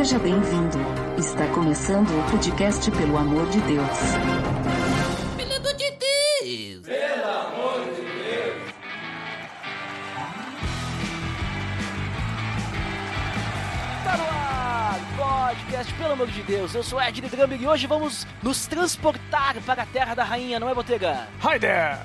Seja bem-vindo. Está começando o podcast Pelo Amor de Deus. Pelo amor de Deus! Pelo amor de Deus! Tá no ar, podcast Pelo Amor de Deus. Eu sou Ed Drummer e hoje vamos nos transportar para a Terra da Rainha, não é, Botega? Hi there!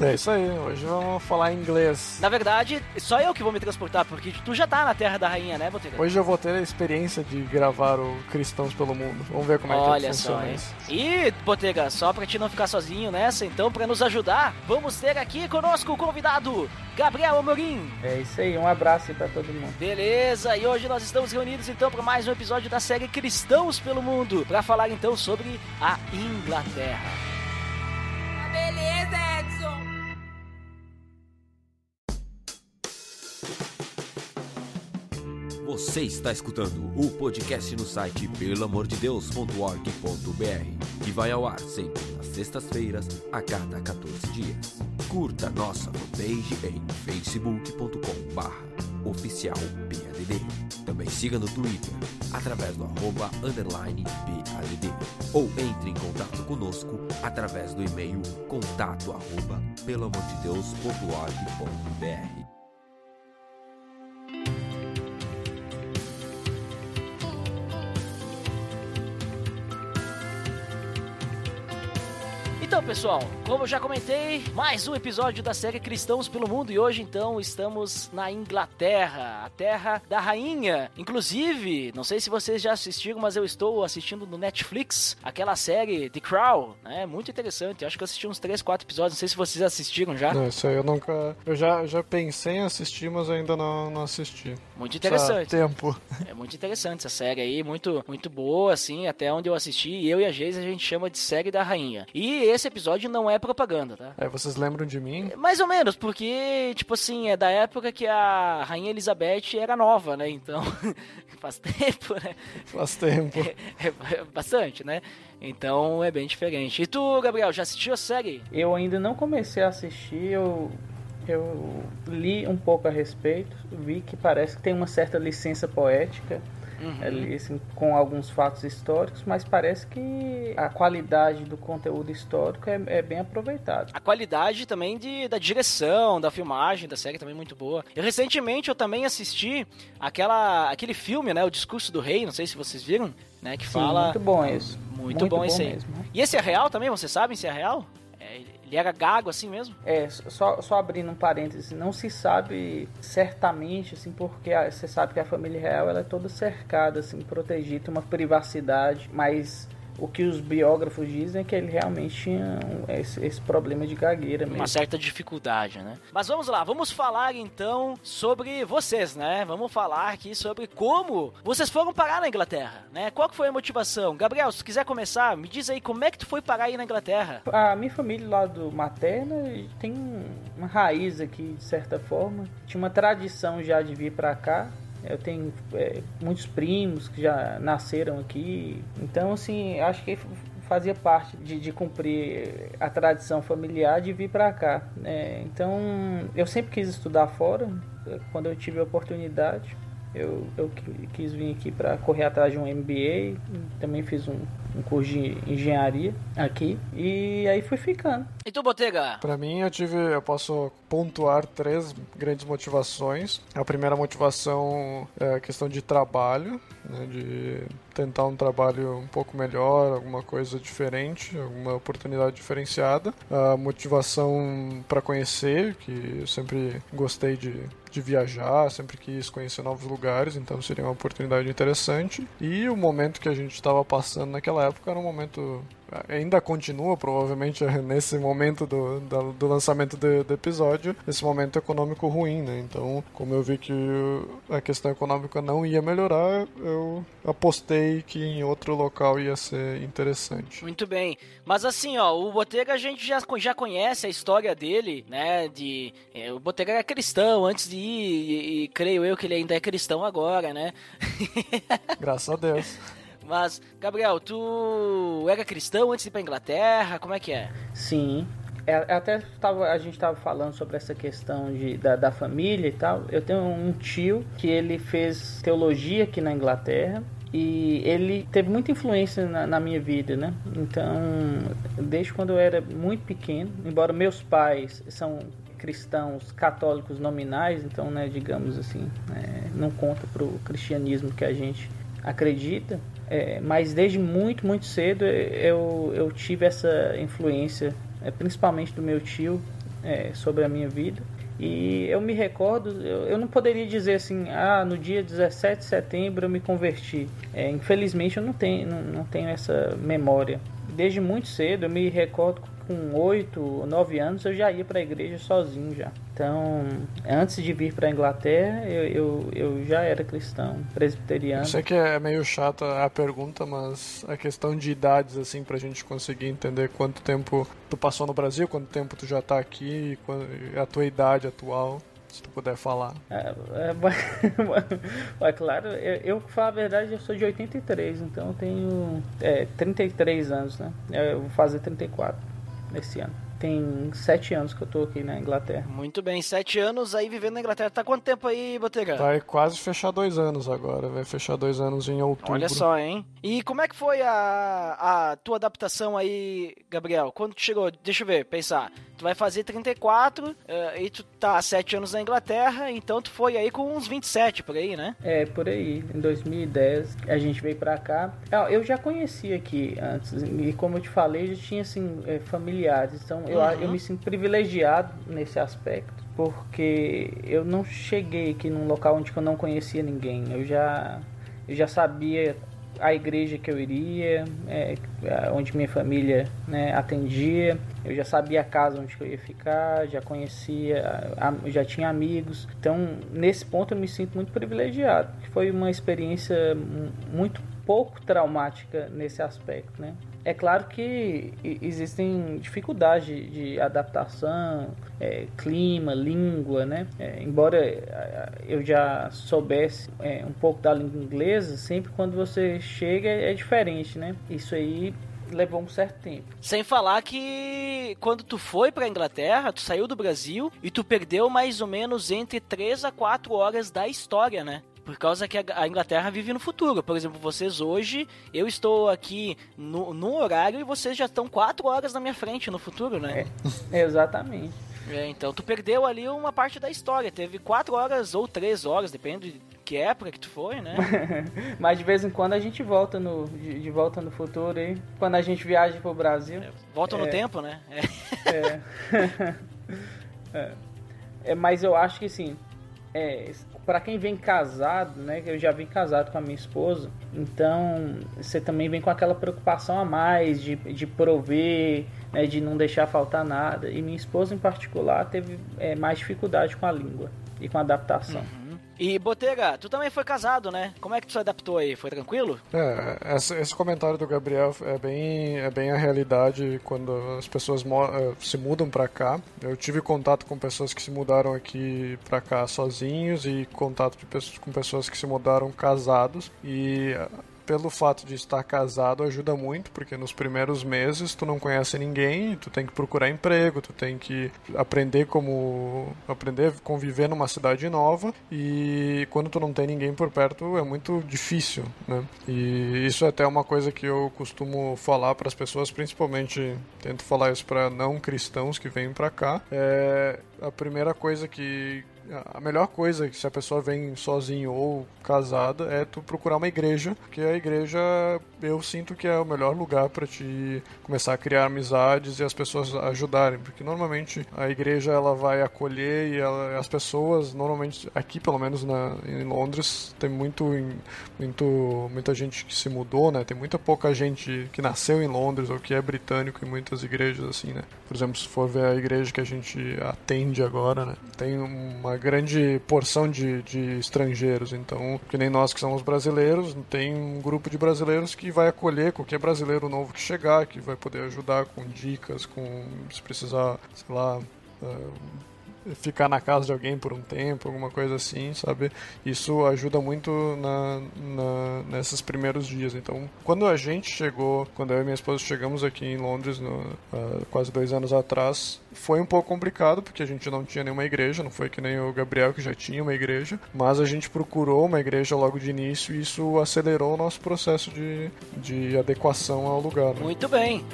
é isso aí, hoje vamos falar inglês. Na verdade, só eu que vou me transportar, porque tu já tá na Terra da Rainha, né, Botega? Hoje eu vou ter a experiência de gravar o Cristãos pelo Mundo. Vamos ver como é Olha que funciona só, hein? isso. E, Botega, só pra te não ficar sozinho nessa, então, pra nos ajudar, vamos ter aqui conosco o convidado, Gabriel Amorim. É isso aí, um abraço aí pra todo mundo. Beleza, e hoje nós estamos reunidos então para mais um episódio da série Cristãos pelo Mundo, para falar então sobre a Inglaterra. Beleza, Edson! Você está escutando o podcast no site pelamordedeus.org.br que vai ao ar sempre nas sextas-feiras, a cada 14 dias. Curta nossa fanpage em facebook.com barra oficial Também siga no Twitter, através do arroba underline PADD. Ou entre em contato conosco através do e-mail contato arroba pelamordedeus.org.br. Então, pessoal, como eu já comentei, mais um episódio da série Cristãos pelo Mundo e hoje então estamos na Inglaterra, a terra da rainha. Inclusive, não sei se vocês já assistiram, mas eu estou assistindo no Netflix aquela série The Crown, né? Muito interessante. Eu acho que eu assisti uns 3, 4 episódios, não sei se vocês assistiram já. Não, isso aí eu nunca. Eu já, já pensei em assistir, mas ainda não, não assisti. Muito Só interessante. tempo. É muito interessante essa série aí, muito, muito boa, assim, até onde eu assisti. Eu e a Geise a gente chama de série da rainha. E esse episódio não é propaganda, tá? É, vocês lembram de mim? Mais ou menos, porque, tipo assim, é da época que a Rainha Elizabeth era nova, né? Então, faz tempo, né? Faz tempo. É, é bastante, né? Então é bem diferente. E tu, Gabriel, já assistiu a série? Eu ainda não comecei a assistir, eu, eu li um pouco a respeito, vi que parece que tem uma certa licença poética ali, assim, com alguns fatos históricos, mas parece que a qualidade do conteúdo histórico é, é bem aproveitada. A qualidade também de, da direção, da filmagem da série também é muito boa. E recentemente eu também assisti aquela, aquele filme, né? O Discurso do Rei, não sei se vocês viram, né? Que Sim, fala. muito bom isso. Muito, bom, esse aí. mesmo. né? E esse é real também? Vocês sabem se é real? Ele era gago assim mesmo? É, só, só abrindo um parêntese, não se sabe certamente, assim, porque você sabe que a família real ela é toda cercada, assim, protegida, uma privacidade, mas o que os biógrafos dizem é que ele realmente tinha esse, esse problema de gagueira mesmo. Uma certa dificuldade, né? Mas vamos lá, vamos falar então sobre vocês, né? Vamos falar aqui sobre como vocês foram parar na Inglaterra, né? Qual que foi a motivação? Gabriel, se quiser começar, me diz aí como é que tu foi parar aí na Inglaterra? A minha família lá do materna tem uma raiz aqui, de certa forma. Tinha uma tradição já de vir pra cá. Eu tenho é, muitos primos que já nasceram aqui. Então, assim, acho que fazia parte de, de cumprir a tradição familiar de vir pra cá. né? então, eu sempre quis estudar fora. Quando eu tive a oportunidade, eu, eu qui- quis vir aqui para correr atrás de um MBA. Também fiz um, um curso de engenharia aqui. E aí fui ficando. E tu, Botega? Pra mim, eu tive, eu posso pontuar três grandes motivações. A primeira motivação é a questão de trabalho, né, de tentar um trabalho um pouco melhor, alguma coisa diferente, alguma oportunidade diferenciada. A motivação para conhecer, que eu sempre gostei de, de viajar, sempre quis conhecer novos lugares, então seria uma oportunidade interessante. E o momento que a gente estava passando naquela época era um momento ainda continua provavelmente nesse momento do, da- do lançamento do, do episódio, esse momento econômico ruim, né? Então, como eu vi que a questão econômica não ia melhorar, eu apostei que em outro local ia ser interessante. Muito bem. Mas assim, ó, o Botega a gente já, já conhece a história dele, né? De. é, o Botega era cristão antes de ir, e, e creio eu que ele ainda é cristão agora, né? Graças a Deus. Mas, Gabriel, tu era cristão antes de ir pra Inglaterra? Como é que é? Sim. É, até tava, a gente estava falando sobre essa questão de, da, da família e tal. Eu tenho um tio que ele fez teologia aqui na Inglaterra e ele teve muita influência na, na, minha vida, né? Então, desde quando eu era muito pequeno, embora meus pais são cristãos católicos nominais, então, né, digamos assim, é, não conta para o cristianismo que a gente acredita, é, mas desde muito, muito cedo eu, eu tive essa influência, é, principalmente do meu tio, é, sobre a minha vida. E eu me recordo, eu, eu, não poderia dizer assim, ah, no dia 17 de setembro eu me converti. É, infelizmente eu não tenho, não, não tenho essa memória. Desde muito cedo eu me recordo com 8 ou 9 anos eu já ia para a igreja sozinho já. Então, antes de vir para a Inglaterra, eu, eu, eu, já era cristão, presbiteriano. Eu sei que é meio chata a pergunta, mas a questão de idades, assim, para a gente conseguir entender quanto tempo tu passou no Brasil, quanto tempo tu já está aqui, a tua idade atual se tu puder falar. É, é, é claro, eu, eu, falar a verdade, eu sou de 83, então eu tenho é, 33 anos, né? Eu vou fazer 34 nesse ano. Tem sete anos que eu tô aqui na Inglaterra. Muito bem, sete anos aí vivendo na Inglaterra. Tá quanto tempo aí, Botega? Vai quase fechar dois anos agora. Vai fechar dois anos em outubro. Olha só, hein? E como é que foi a, a tua adaptação aí, Gabriel? Quando tu chegou? Deixa eu ver, pensar. Tu vai fazer 34 uh, eh, e tu tá há 7 anos na Inglaterra, então tu foi aí com uns 27 por aí, né? É, por aí. Em 2010 a gente veio pra cá. Eu já conhecia aqui antes, e como eu te falei, já tinha assim, é, familiares. Então eu, uhum. eu me sinto privilegiado nesse aspecto porque eu não cheguei aqui num local onde eu não conhecia ninguém. Eu já, eu já sabia a igreja que eu iria, é, onde minha família né, atendia. Eu já sabia a casa onde eu ia ficar, já conhecia, já tinha amigos. Então, nesse ponto, eu me sinto muito privilegiado. Foi uma experiência muito pouco traumática nesse aspecto, né? É claro que existem dificuldades de adaptação, é, clima, língua, né? É, embora é, eu já soubesse é, um pouco da língua inglesa, sempre quando você chega é diferente, né? Isso aí levou um certo tempo. Sem falar que quando tu foi para Inglaterra, tu saiu do Brasil e tu perdeu mais ou menos entre 3 a 4 horas da história, né? Por causa que a Inglaterra vive no futuro. Por exemplo, vocês hoje, eu estou aqui no, no horário e vocês já estão quatro horas na minha frente no futuro, né? É, exatamente. É, então tu perdeu ali uma parte da história. Teve quatro horas ou três horas, depende de que época que tu foi, né? Mas de vez em quando a gente volta no, de, de volta no futuro aí. Quando a gente viaja pro Brasil. É, volta é, no tempo, né? É. é. é. Mas eu acho que sim. É, para quem vem casado, né? Eu já vim casado com a minha esposa, então você também vem com aquela preocupação a mais de, de prover, né, de não deixar faltar nada. E minha esposa em particular teve é, mais dificuldade com a língua e com a adaptação. Uhum. E Botega, tu também foi casado, né? Como é que tu se adaptou aí? Foi tranquilo? É, esse comentário do Gabriel é bem, é bem a realidade quando as pessoas eh, se mudam para cá. Eu tive contato com pessoas que se mudaram aqui para cá sozinhos e contato de, com pessoas que se mudaram casados e pelo fato de estar casado ajuda muito, porque nos primeiros meses tu não conhece ninguém, tu tem que procurar emprego, tu tem que aprender como aprender a conviver numa cidade nova e quando tu não tem ninguém por perto é muito difícil, né? E isso é até uma coisa que eu costumo falar para as pessoas, principalmente tento falar isso para não cristãos que vêm para cá, é a primeira coisa que a melhor coisa que se a pessoa vem sozinho ou casada é tu procurar uma igreja, porque a igreja eu sinto que é o melhor lugar para te começar a criar amizades e as pessoas ajudarem, porque normalmente a igreja ela vai acolher e ela, as pessoas normalmente aqui pelo menos na, em Londres tem muito muito muita gente que se mudou, né? Tem muita pouca gente que nasceu em Londres ou que é britânico em muitas igrejas assim, né? Por exemplo, se for ver a igreja que a gente atende agora, né? Tem uma grande porção de, de estrangeiros, então que nem nós que somos brasileiros, tem um grupo de brasileiros que vai acolher qualquer brasileiro novo que chegar, que vai poder ajudar com dicas, com se precisar, sei lá, uh, ficar na casa de alguém por um tempo, alguma coisa assim, sabe? Isso ajuda muito na, na, nesses primeiros dias. Então, quando a gente chegou, quando eu e minha esposa chegamos aqui em Londres, no, uh, quase dois anos atrás, foi um pouco complicado, porque a gente não tinha nenhuma igreja, não foi que nem o Gabriel que já tinha uma igreja, mas a gente procurou uma igreja logo de início e isso acelerou o nosso processo de, de adequação ao lugar. Né? Muito bem.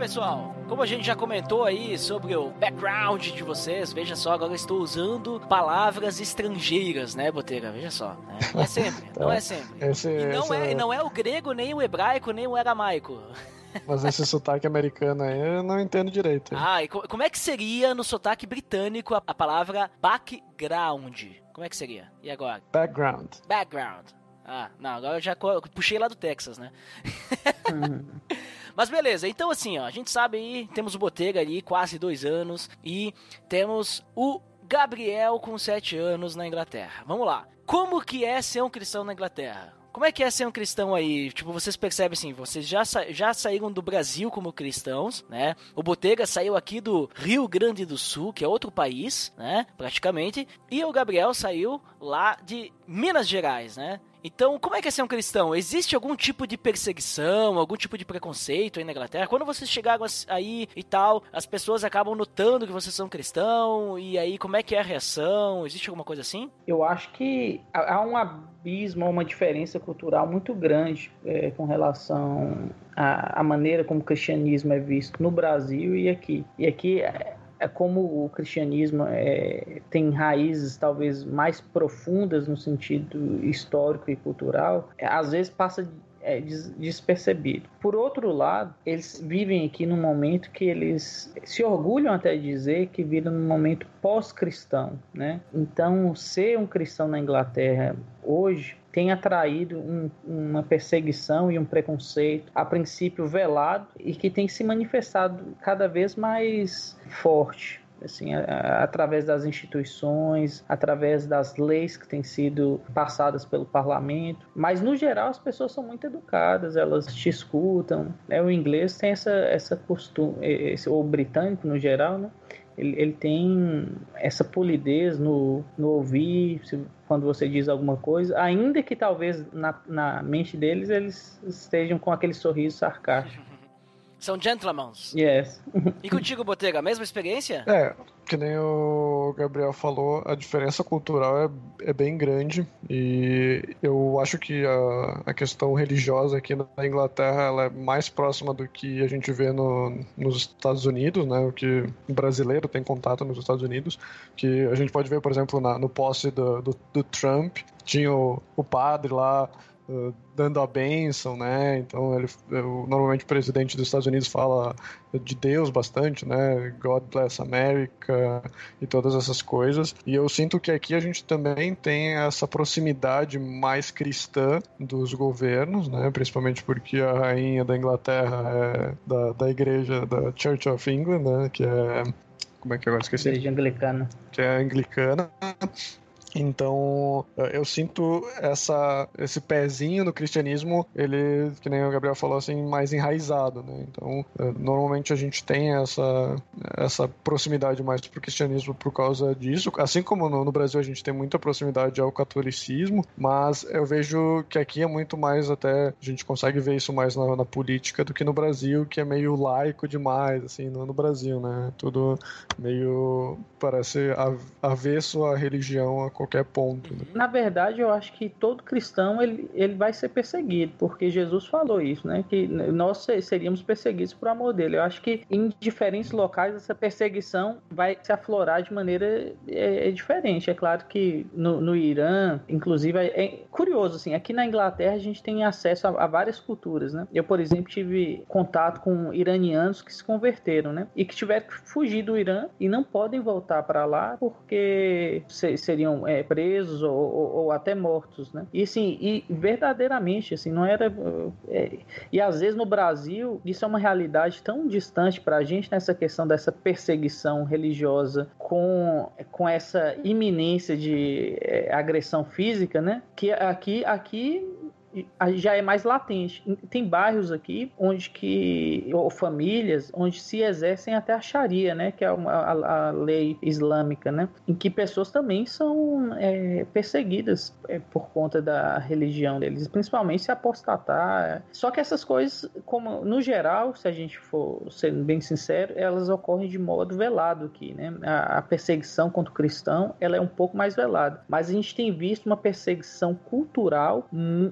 Pessoal, como a gente já comentou aí sobre o background de vocês, veja só, agora estou usando palavras estrangeiras, né, Boteira? Veja só. Né? Não é sempre, não é sempre. Esse, e não, essa- é, não é o grego, nem o hebraico, nem o aramaico. Mas esse sotaque americano aí eu não entendo direito. Ah, e co- como é que seria no sotaque britânico a, a palavra background? Como é que seria? E agora? Background. Background. Ah, não, agora eu já puxei lá do Texas, né? Uhum. Mas beleza, então assim, ó, a gente sabe aí, temos o Botega ali, quase dois anos, e temos o Gabriel com sete anos na Inglaterra. Vamos lá. Como que é ser um cristão na Inglaterra? Como é que é ser um cristão aí? Tipo, vocês percebem assim, vocês já, sa- já saíram do Brasil como cristãos, né? O Botega saiu aqui do Rio Grande do Sul, que é outro país, né? Praticamente. E o Gabriel saiu lá de Minas Gerais, né? Então, como é que é ser um cristão? Existe algum tipo de perseguição, algum tipo de preconceito aí na Inglaterra? Quando vocês chegaram aí e tal, as pessoas acabam notando que vocês são cristão, e aí como é que é a reação? Existe alguma coisa assim? Eu acho que há há um abismo, uma diferença cultural muito grande é, com relação à, à maneira como o cristianismo é visto no Brasil e aqui. E aqui é, é como o cristianismo é, tem raízes talvez mais profundas no sentido histórico e cultural, às vezes passa é, des- despercebido. Por outro lado, eles vivem aqui num momento que eles se orgulham até de dizer que vivem num momento pós-cristão, né? Então, ser um cristão na Inglaterra hoje tem atraído um- uma perseguição e um preconceito, a princípio velado, e que tem se manifestado cada vez mais forte assim, a- a- através das instituições, através das leis que têm sido passadas pelo parlamento. Mas, no geral, as pessoas são muito educadas, elas te escutam. Né? O inglês tem essa, essa costume, esse, ou o britânico, no geral, né? Ele, ele tem essa polidez no, no ouvir, se- quando você diz alguma coisa, ainda que talvez na, na mente deles eles estejam com aquele sorriso sarcástico. São gentlemen. Yes. E contigo, Botega, a mesma experiência? É, que nem o Gabriel falou, a diferença cultural é, é bem grande e eu acho que a, a questão religiosa aqui na Inglaterra ela é mais próxima do que a gente vê no, nos Estados Unidos, né? O que o brasileiro tem contato nos Estados Unidos, que a gente pode ver, por exemplo, na, no posse do, do, do Trump, tinha o, o padre lá dando a bênção, né? Então ele, normalmente o presidente dos Estados Unidos fala de Deus bastante, né? God bless America e todas essas coisas. E eu sinto que aqui a gente também tem essa proximidade mais cristã dos governos, né? Principalmente porque a rainha da Inglaterra é da, da igreja da Church of England, né? Que é como é que eu agora esqueci? Igreja anglicana. que é anglicana. Então, eu sinto essa, esse pezinho no cristianismo, ele, que nem o Gabriel falou, assim, mais enraizado, né? Então, eh, normalmente a gente tem essa, essa proximidade mais pro cristianismo por causa disso. Assim como no, no Brasil a gente tem muita proximidade ao catolicismo, mas eu vejo que aqui é muito mais até, a gente consegue ver isso mais na, na política do que no Brasil, que é meio laico demais, assim, no, no Brasil, né? Tudo meio parece av- avesso à religião a qualquer ponto. né? Na verdade, eu acho que todo cristão ele, ele vai ser perseguido, porque Jesus falou isso, né? Que nós se- seríamos perseguidos por amor dele. Eu acho que em diferentes locais essa perseguição vai se aflorar de maneira é, é diferente. É claro que no, no Irã, inclusive, é, é curioso assim. Aqui na Inglaterra a gente tem acesso a, a várias culturas, né? Eu, por exemplo, tive contato com iranianos que se converteram, né? E que tiveram que fugir do Irã e não podem voltar para lá porque se- seriam é, presos ou, ou, ou, até mortos, né? E assim, e verdadeiramente, assim, não era é, e às vezes no Brasil isso é uma realidade tão distante para a gente nessa questão dessa perseguição religiosa com, com essa iminência de é, agressão física, né? Que aqui aqui já é mais latente. Tem bairros aqui onde que ou famílias onde se exercem até a Sharia, né, que é uma, a, a, lei islâmica, né, em que pessoas também são é, perseguidas é, por conta da religião deles, principalmente se apostatar. Só que essas coisas, como no geral, se a gente for sendo bem sincero, elas ocorrem de modo velado aqui, né? A, a perseguição contra o cristão, ela é um pouco mais velada, mas a gente tem visto uma perseguição cultural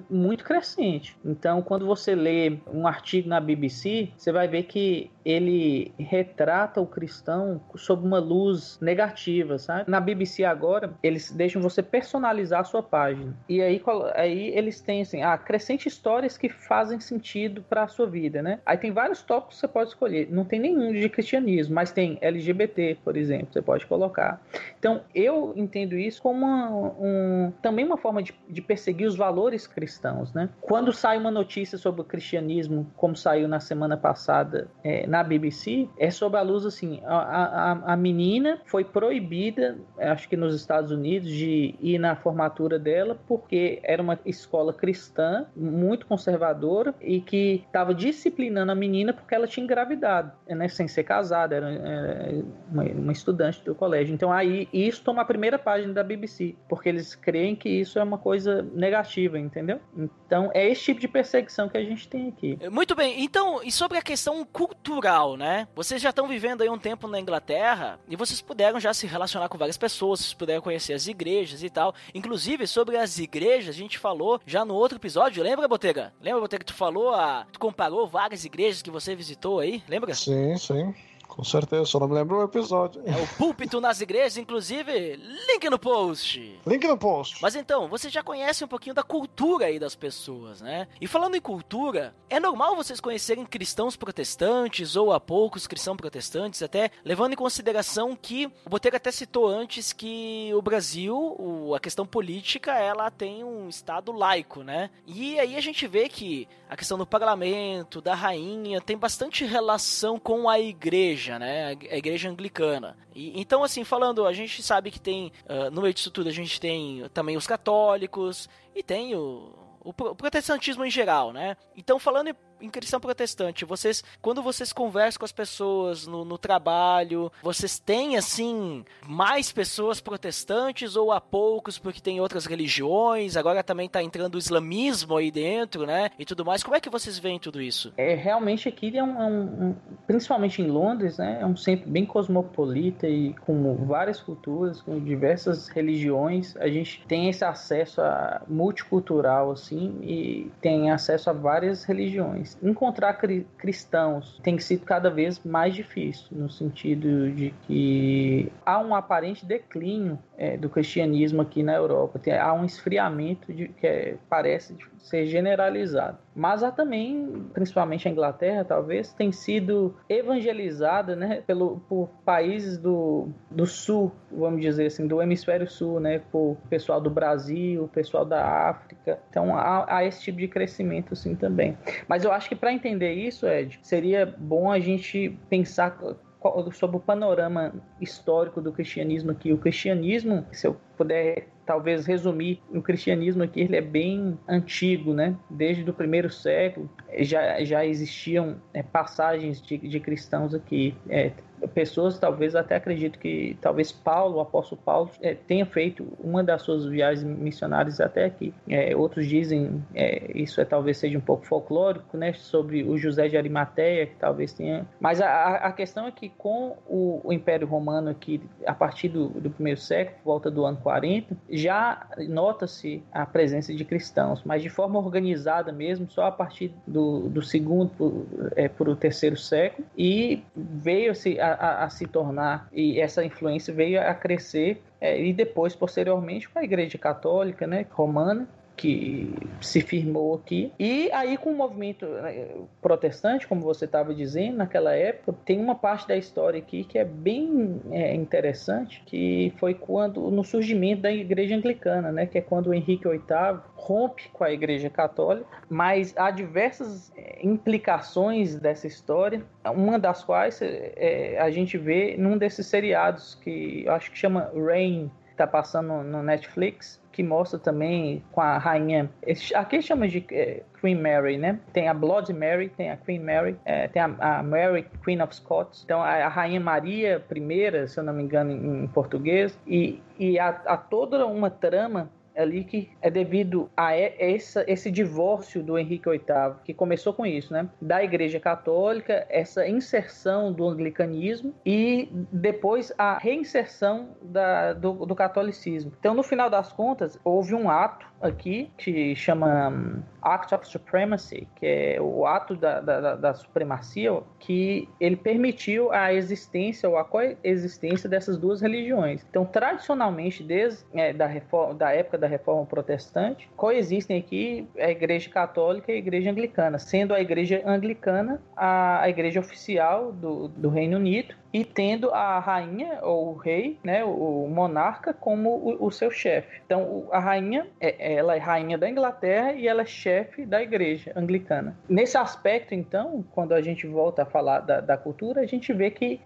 muito muito crescente. Então, quando você lê um artigo na BBC, você vai ver que ele retrata o cristão sob uma luz negativa, sabe? Na BBC agora, eles deixam você personalizar a sua página. E aí, aí eles têm assim, ah, crescente histórias que fazem sentido para a sua vida, né? Aí tem vários tópicos que você pode escolher. Não tem nenhum de cristianismo, mas tem LGBT, por exemplo, você pode colocar. Então, eu entendo isso como uma, um, também uma forma de, de perseguir os valores cristãos, né? Quando sai uma notícia sobre o cristianismo, como saiu na semana passada é, na BBC, é sobre a luz assim: a, a, a menina foi proibida, acho que nos Estados Unidos, de ir na formatura dela porque era uma escola cristã muito conservadora e que estava disciplinando a menina porque ela tinha engravidado, né, sem ser casada, era, era uma, uma, estudante do colégio. Então aí isso toma a primeira página da BBC, porque eles creem que isso é uma coisa negativa, entendeu? Então é esse tipo de perseguição que a gente tem aqui. Muito bem. Então, e sobre a questão cultural cultural, né? Vocês já estão vivendo aí um tempo na Inglaterra e vocês puderam já se relacionar com várias pessoas, vocês puderam conhecer as igrejas e tal. Inclusive, sobre as igrejas, a gente falou já no outro episódio, lembra, Botega? Lembra, Botega, que tu falou, a... tu comparou várias igrejas que você visitou aí, lembra? Sim, sim. Com certeza, só não me lembro o episódio. É o púlpito nas igrejas, inclusive, link no post. Link no post. Mas então, você já conhece um pouquinho da cultura aí das pessoas, né? E falando em cultura, é normal vocês conhecerem cristãos protestantes ou há poucos cristãos protestantes, até levando em consideração que o Boteiro até citou antes que o Brasil, a questão política, ela tem um estado laico, né? E aí a gente vê que a questão do parlamento, da rainha, tem bastante relação com a igreja né? A igreja anglicana. E, então, assim, falando, a gente sabe que tem, uh, no meio disso tudo, a gente tem também os católicos e tem o, o protestantismo em geral, né? Então, falando em cristão protestante, vocês, quando vocês conversam com as pessoas no, no, trabalho, vocês têm, assim, mais pessoas protestantes ou há poucos porque tem outras religiões? Agora também tá entrando o islamismo aí dentro, né? E tudo mais. Como é que vocês veem tudo isso? É, realmente aqui é é um, um principalmente em Londres, né? É um centro bem cosmopolita e com várias culturas, com diversas religiões. A gente tem esse acesso a multicultural, assim, e tem acesso a várias religiões encontrar cri cristãos tem sido cada vez mais difícil, no sentido de que há um aparente declínio é, do cristianismo aqui na Europa. Tem, há um esfriamento de, que é, parece ser generalizado. Mas há também, principalmente a Inglaterra, talvez, tem sido evangelizada né, pelo, por países do, do sul, vamos dizer assim, do hemisfério sul, né, por pessoal do Brasil, pessoal da África. Então há, há esse tipo de crescimento sim também. Mas eu acho que para entender isso, Ed, seria bom a gente pensar sobre o panorama histórico do cristianismo aqui. O cristianismo, se eu puder talvez resumir, o cristianismo aqui ele é bem antigo, né? Desde o primeiro século já, já existiam é, passagens de, de cristãos aqui. É, pessoas talvez até acredito que talvez Paulo, o apóstolo Paulo, é, tenha feito uma das suas viagens missionárias até aqui. É, outros dizem é, isso é talvez seja um pouco folclórico, né, sobre o José de Arimateia, que talvez tenha. Mas a, a questão é que com o, o Império Romano aqui, a partir do, do primeiro século, volta do ano 40, já nota-se a presença de cristãos, mas de forma organizada mesmo, só a partir do, do segundo é, para o terceiro século, e veio-se a, a, a, se tornar, e essa influência veio a crescer, é, e depois, posteriormente, com a Igreja Católica né, Romana, que se firmou aqui. E aí, com o movimento né, protestante, como você estava dizendo, naquela época, tem uma parte da história aqui que é bem é, interessante, que foi quando no surgimento da Igreja Anglicana, né, que é quando o Henrique VIII rompe com a Igreja Católica, mas há diversas é, implicações dessa história, uma das quais é, a gente vê num desses seriados que eu acho que chama Rain, está passando no Netflix, que mostra também com a rainha. Aqui chama de é, Queen Mary, né? Tem a Blood Mary, tem a Queen Mary, é, tem a, a, Mary, Queen of Scots. Então a, a, Rainha Maria I, se eu não me engano, em, em português. E, e há, há toda uma trama ali que é devido a essa, esse divórcio do Henrique VIII, que começou com isso, né? Da Igreja Católica, essa inserção do anglicanismo e depois a reinserção da, do, do catolicismo. Então, no final das contas, houve um ato aqui que chama hum, Act of Supremacy, que é o ato da, da, da, supremacia, que ele permitiu a existência ou a coexistência dessas duas religiões. Então, tradicionalmente, desde é, da, reforma, da época da Reforma Protestante, coexistem aqui a Igreja Católica e a Igreja Anglicana, sendo a Igreja Anglicana a, a igreja oficial do, do Reino Unido e tendo a rainha ou o rei, né, o monarca, como o, o seu chefe. Então, a rainha, é, ela é rainha da Inglaterra e ela é chefe da igreja anglicana. Nesse aspecto, então, quando a gente volta a falar da, da cultura, a gente vê que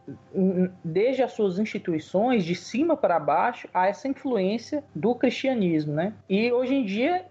desde as suas instituições, de cima para baixo, há essa influência do cristianismo, né? E hoje em dia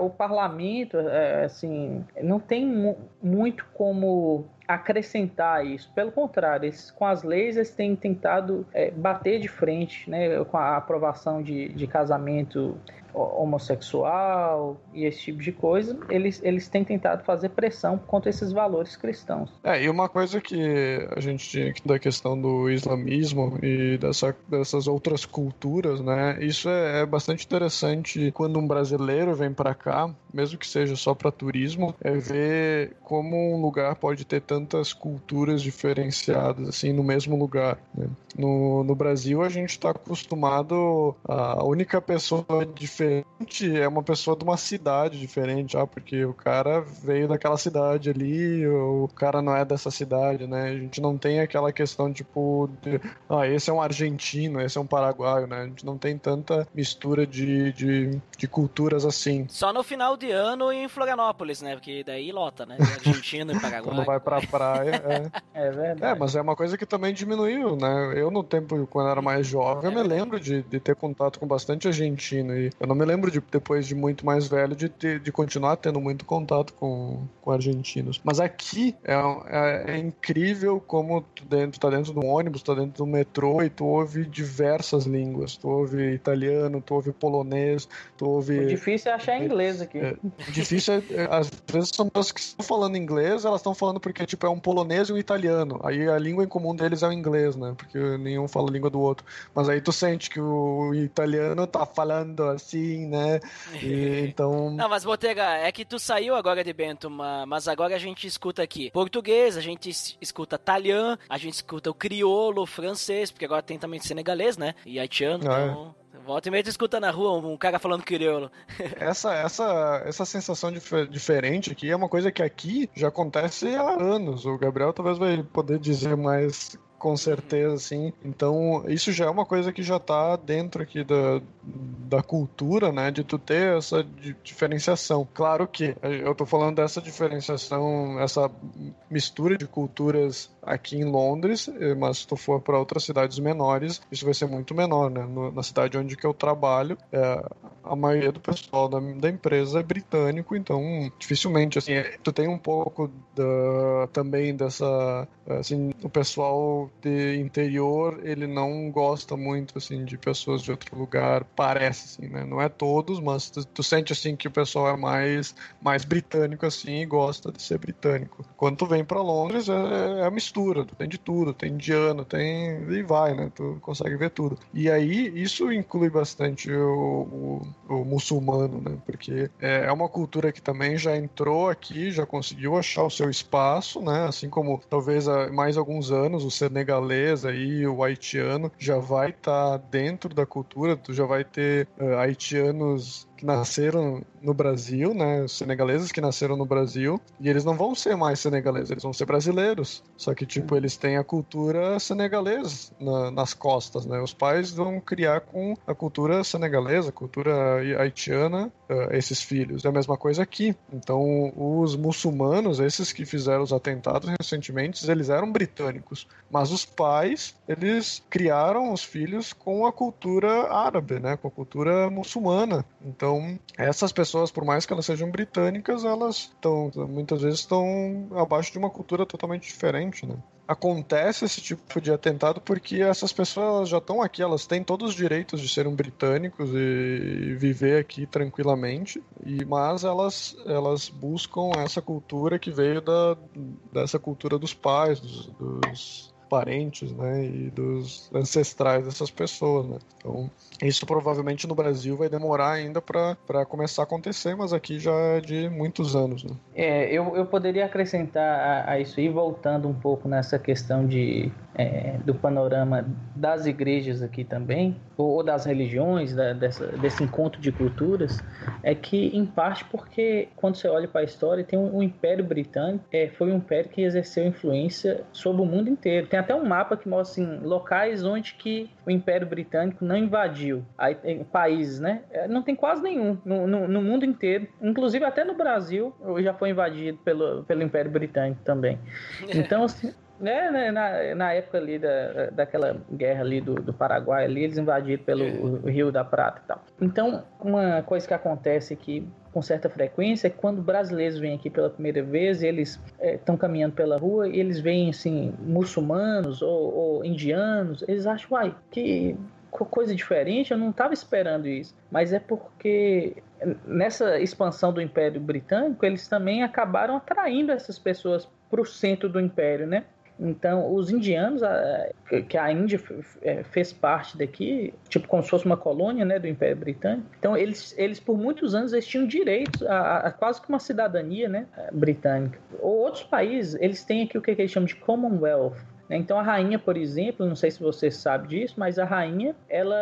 o parlamento, é, assim, não tem muito como acrescentar isso. Pelo contrário, eles, com as leis eles têm tentado é, bater de frente, né, com a aprovação de, de casamento homossexual e esse tipo de coisa, eles, eles têm tentado fazer pressão contra esses valores cristãos. É, e uma coisa que a gente tinha da questão do islamismo e dessa, dessas outras culturas, né? Isso é, é bastante interessante quando um brasileiro vem para cá, mesmo que seja só para turismo, é ver como um lugar pode ter tantas culturas diferenciadas assim no mesmo lugar. Né? No, no Brasil a gente está acostumado a única pessoa diferente diferente é uma pessoa de uma cidade diferente, ah, porque o cara veio daquela cidade ali, o cara não é dessa cidade, né? A gente não tem aquela questão tipo, de, ah, esse é um argentino, esse é um paraguaio, né? A gente não tem tanta mistura de, de, de culturas assim. Só no final de ano em Florianópolis, né? Porque daí lota, né? Argentino e paraguaio. Quando vai pra praia, é. é verdade. É, mas é uma coisa que também diminuiu, né? Eu no tempo, quando era mais jovem, eu me lembro de, de ter contato com bastante argentino e eu não me lembro de, depois de muito mais velho, de, ter, de continuar tendo muito contato com, com argentinos. Mas aqui é, é, é incrível como tu, dentro, tá dentro do ônibus, tá dentro do metrô e tu ouve diversas línguas. Tu ouve italiano, tu ouve polonês, tu ouve... O difícil é achar inglês aqui. É, difícil é, é, às vezes são pessoas que estão falando inglês, elas estão falando porque tipo é um polonês e um italiano. Aí a língua em comum deles é o inglês, né? Porque nenhum fala a língua do outro. Mas aí tu sente que o italiano tá falando assim assim, né? E, então. Não, mas Botega, é que tu saiu agora de Bento, mas agora a gente escuta aqui português, a gente escuta italiano, a gente escuta o crioulo, o francês, porque agora tem também senegalês, né? E haitiano, ah, é. então. É. Volta e meia tu escuta na rua um cara falando crioulo. essa, essa, essa sensação dif diferente aqui é uma coisa que aqui já acontece há anos. O Gabriel talvez vai poder dizer mais com certeza, sim. Então, isso já é uma coisa que já tá dentro aqui da, da cultura, né? De tu ter essa diferenciação. Claro que eu tô falando dessa diferenciação, essa mistura de culturas aqui em Londres, eh, mas se tu for para outras cidades menores, isso vai ser muito menor, né? No, na cidade onde que eu trabalho, é, a maioria do pessoal da, da, empresa é britânico, então dificilmente, assim, é, tu tem um pouco da, também dessa, assim, o pessoal de interior, ele não gosta muito, assim, de pessoas de outro lugar, parece, assim, né? Não é todos, mas tu, tu sente, assim, que o pessoal é mais, mais britânico, assim, e gosta de ser britânico. Quando tu vem para Londres, é, é a mistura mistura, tem de tudo, tem indiano, tem. e vai, né? Tu consegue ver tudo. E aí, isso inclui bastante o, o, o muçulmano, né? Porque é, é uma cultura que também já entrou aqui, já conseguiu achar o seu espaço, né? Assim como talvez há mais alguns anos o senegalês aí, o haitiano, já vai estar tá dentro da cultura, tu já vai ter uh, haitianos que nasceram no Brasil, né? Os senegaleses que nasceram no Brasil, e eles não vão ser mais senegaleses, eles vão ser brasileiros. Só que, tipo, eles têm a cultura senegalesa na, nas costas, né? Os pais vão criar com a cultura senegalesa, a cultura haitiana, uh, esses filhos. É a mesma coisa aqui. Então, os muçulmanos, esses que fizeram os atentados recentemente, eles eram britânicos. Mas os pais, eles criaram os filhos com a cultura árabe, né? Com a cultura muçulmana. Então, essas pessoas, por mais que elas sejam britânicas, elas estão muitas vezes estão abaixo de uma cultura totalmente diferente, né? acontece esse tipo de atentado porque essas pessoas já estão aqui, elas têm todos os direitos de serem britânicos e viver aqui tranquilamente, e mas elas elas buscam essa cultura que veio da dessa cultura dos pais, dos, dos parentes, né, e dos ancestrais dessas pessoas, né. Então, isso provavelmente no Brasil vai demorar ainda para começar a acontecer, mas aqui já é de muitos anos, né. É, eu, eu poderia acrescentar a, a isso aí, voltando um pouco nessa questão de, é, do panorama das igrejas aqui também, ou, ou das religiões, da, dessa, desse encontro de culturas, é que, em parte, porque quando você olha para a história, tem um, um Império Britânico, é, foi um império que exerceu influência sobre o mundo inteiro. Tem até um mapa que mostra assim, locais onde que o Império Britânico não invadiu. Aí tem países, né? É, não tem quase nenhum no, no, no mundo inteiro. Inclusive até no Brasil já foi invadido pelo, pelo Império Britânico também. Então, assim, né, né, na, na época ali da, daquela guerra ali do, do Paraguai ali, eles invadiram pelo é. Rio da Prata e tal. Então, uma coisa que acontece aqui com certa frequência é quando brasileiros vêm aqui pela primeira vez, eles estão é, caminhando pela rua e eles veem assim muçulmanos ou, ou indianos, eles acham, uai, que coisa diferente, eu não estava esperando isso. Mas é porque nessa expansão do Império Britânico, eles também acabaram atraindo essas pessoas para o centro do Império, né? Então, os indianos, que a Índia é, fez parte daqui, tipo como se fosse uma colônia né, do Império Britânico, então eles, eles por muitos anos eles tinham direito a, a quase que uma cidadania né, britânica. Ou outros países, eles têm aqui o que eles chamam de Commonwealth? Então a rainha, por exemplo, não sei se você sabe disso, mas a rainha, ela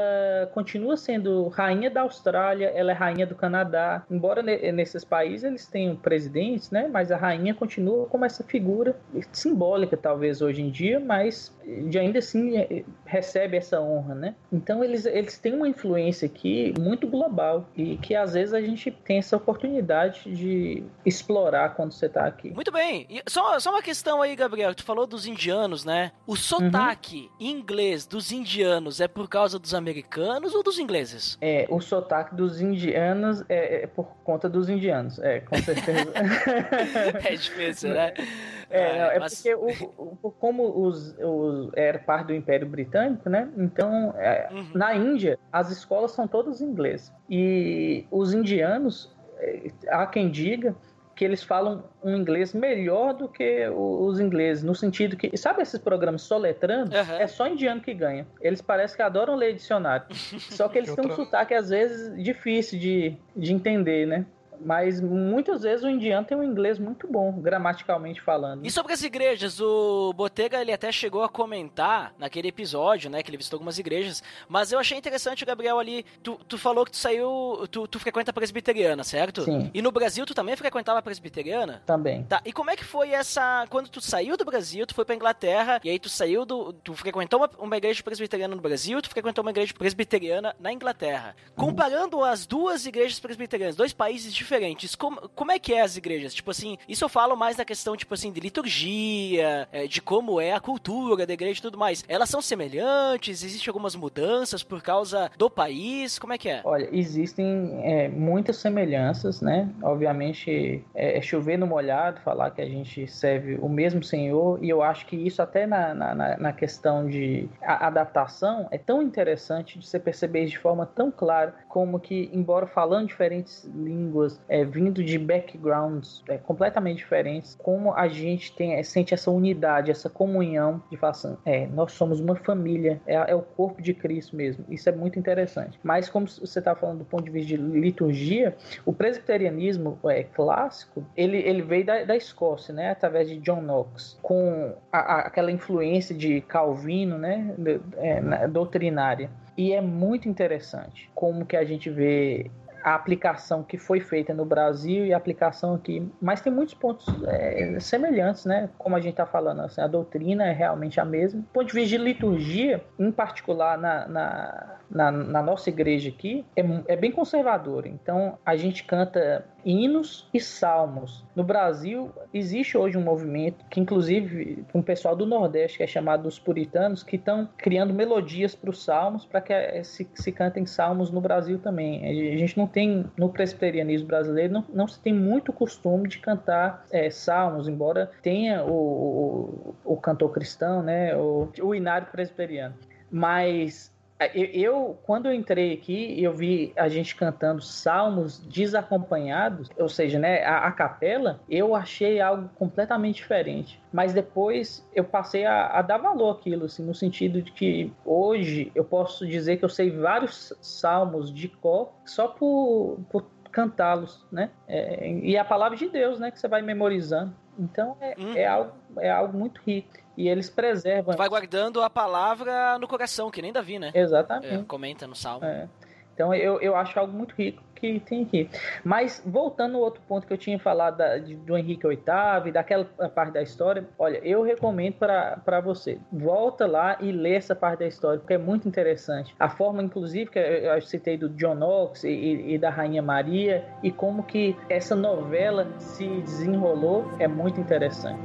continua sendo rainha da Austrália, ela é rainha do Canadá. Embora nesses países eles tenham presidentes, né? Mas a rainha continua como essa figura simbólica, talvez hoje em dia, mas de ainda assim é, recebe essa honra, né? Então eles, eles têm uma influência aqui muito global e que às vezes a gente tem essa oportunidade de explorar quando você está aqui. Muito bem. E só, só uma questão aí, Gabriel. Tu falou dos indianos, né? né? O sotaque uhum. inglês dos indianos é por causa dos americanos ou dos ingleses? É, o sotaque dos indianos é, é por conta dos indianos, é, com certeza. é difícil, né? É, é, é mas... porque o, o, como os, os era parte do Império Britânico, né? Então, é, uhum. na Índia, as escolas são todas em inglês. E os indianos, é, há quem diga que eles falam um inglês melhor do que os ingleses, no sentido que, sabe esses programas soletrando? Uhum. É só indiano que ganha. Eles parecem que adoram ler dicionário. Só que eles têm um sotaque, às vezes, difícil de, de entender, né? Mas muitas vezes o indiano tem um inglês muito bom, gramaticalmente falando. E sobre as igrejas, o Botega ele até chegou a comentar naquele episódio, né, que ele visitou algumas igrejas, mas eu achei interessante, Gabriel, ali, tu, tu falou que tu saiu, tu, tu frequenta a presbiteriana, certo? Sim. E no Brasil tu também frequentava a presbiteriana? Também. Tá, e como é que foi essa, quando tu saiu do Brasil, tu foi pra Inglaterra, e aí tu saiu do, tu frequentou uma, uma igreja presbiteriana no Brasil, tu frequentou uma igreja presbiteriana na Inglaterra. Comparando as duas igrejas presbiterianas, dois países diferentes, diferentes. Como, como é que é as igrejas? Tipo assim, isso eu falo mais da questão, tipo assim, de liturgia, é, de como é a cultura da igreja e tudo mais. Elas são semelhantes? Existem algumas mudanças por causa do país? Como é que é? Olha, existem é, muitas semelhanças, né? Obviamente, é, é, chover no molhado falar que a gente serve o mesmo Senhor, e eu acho que isso até na, na, na questão de adaptação é tão interessante de você perceber de forma tão clara como que, embora falando diferentes línguas, é, vindo de backgrounds é, completamente diferentes, como a gente tem, é, sente essa unidade, essa comunhão de falar assim, é, nós somos uma família, é, é, o corpo de Cristo mesmo. Isso é muito interessante. Mas como você está falando do ponto de vista de liturgia, o presbiterianismo é, clássico, ele, ele veio da, da Escócia, né, através de John Knox, com a, a, aquela influência de Calvino, né, é, doutrinária. E é muito interessante como que a gente vê a aplicação que foi feita no Brasil e a aplicação aqui. Mas tem muitos pontos é, semelhantes, né? Como a gente está falando, assim, a doutrina é realmente a mesma. Do ponto de vista de liturgia, em particular na, na na, na nossa igreja aqui é, é bem conservadora. Então a gente canta hinos e salmos. No Brasil existe hoje um movimento que, inclusive, um pessoal do Nordeste que é chamado os puritanos, que estão criando melodias para os salmos para que eh, se, se cantem salmos no Brasil também. A gente não tem no presbiterianismo brasileiro não, não se tem muito costume de cantar é, salmos, embora tenha o, o, o cantor cristão, né, o, o inário presbiteriano. Mas eu, quando eu entrei aqui, eu vi a gente cantando salmos desacompanhados, ou seja, né, a, a, capela, eu achei algo completamente diferente. Mas depois eu passei a, a, dar valor àquilo, assim, no sentido de que hoje eu posso dizer que eu sei vários salmos de cor só por, por cantá-los, né? É, e a palavra de Deus, né, que você vai memorizando. Então é, é, algo, é algo muito rico e eles preservam. Vai guardando a palavra no coração, que nem Davi, né? Exatamente. É, comenta no Salmo. É. Então eu, eu acho algo muito rico que tem aqui. Mas voltando ao outro ponto que eu tinha falado da, de, do Henrique VIII e daquela parte da história, olha, eu recomendo para você. Volta lá e lê essa parte da história, porque é muito interessante. A forma, inclusive, que eu citei do John Knox e, e da Rainha Maria, e como que essa novela se desenrolou, é muito interessante.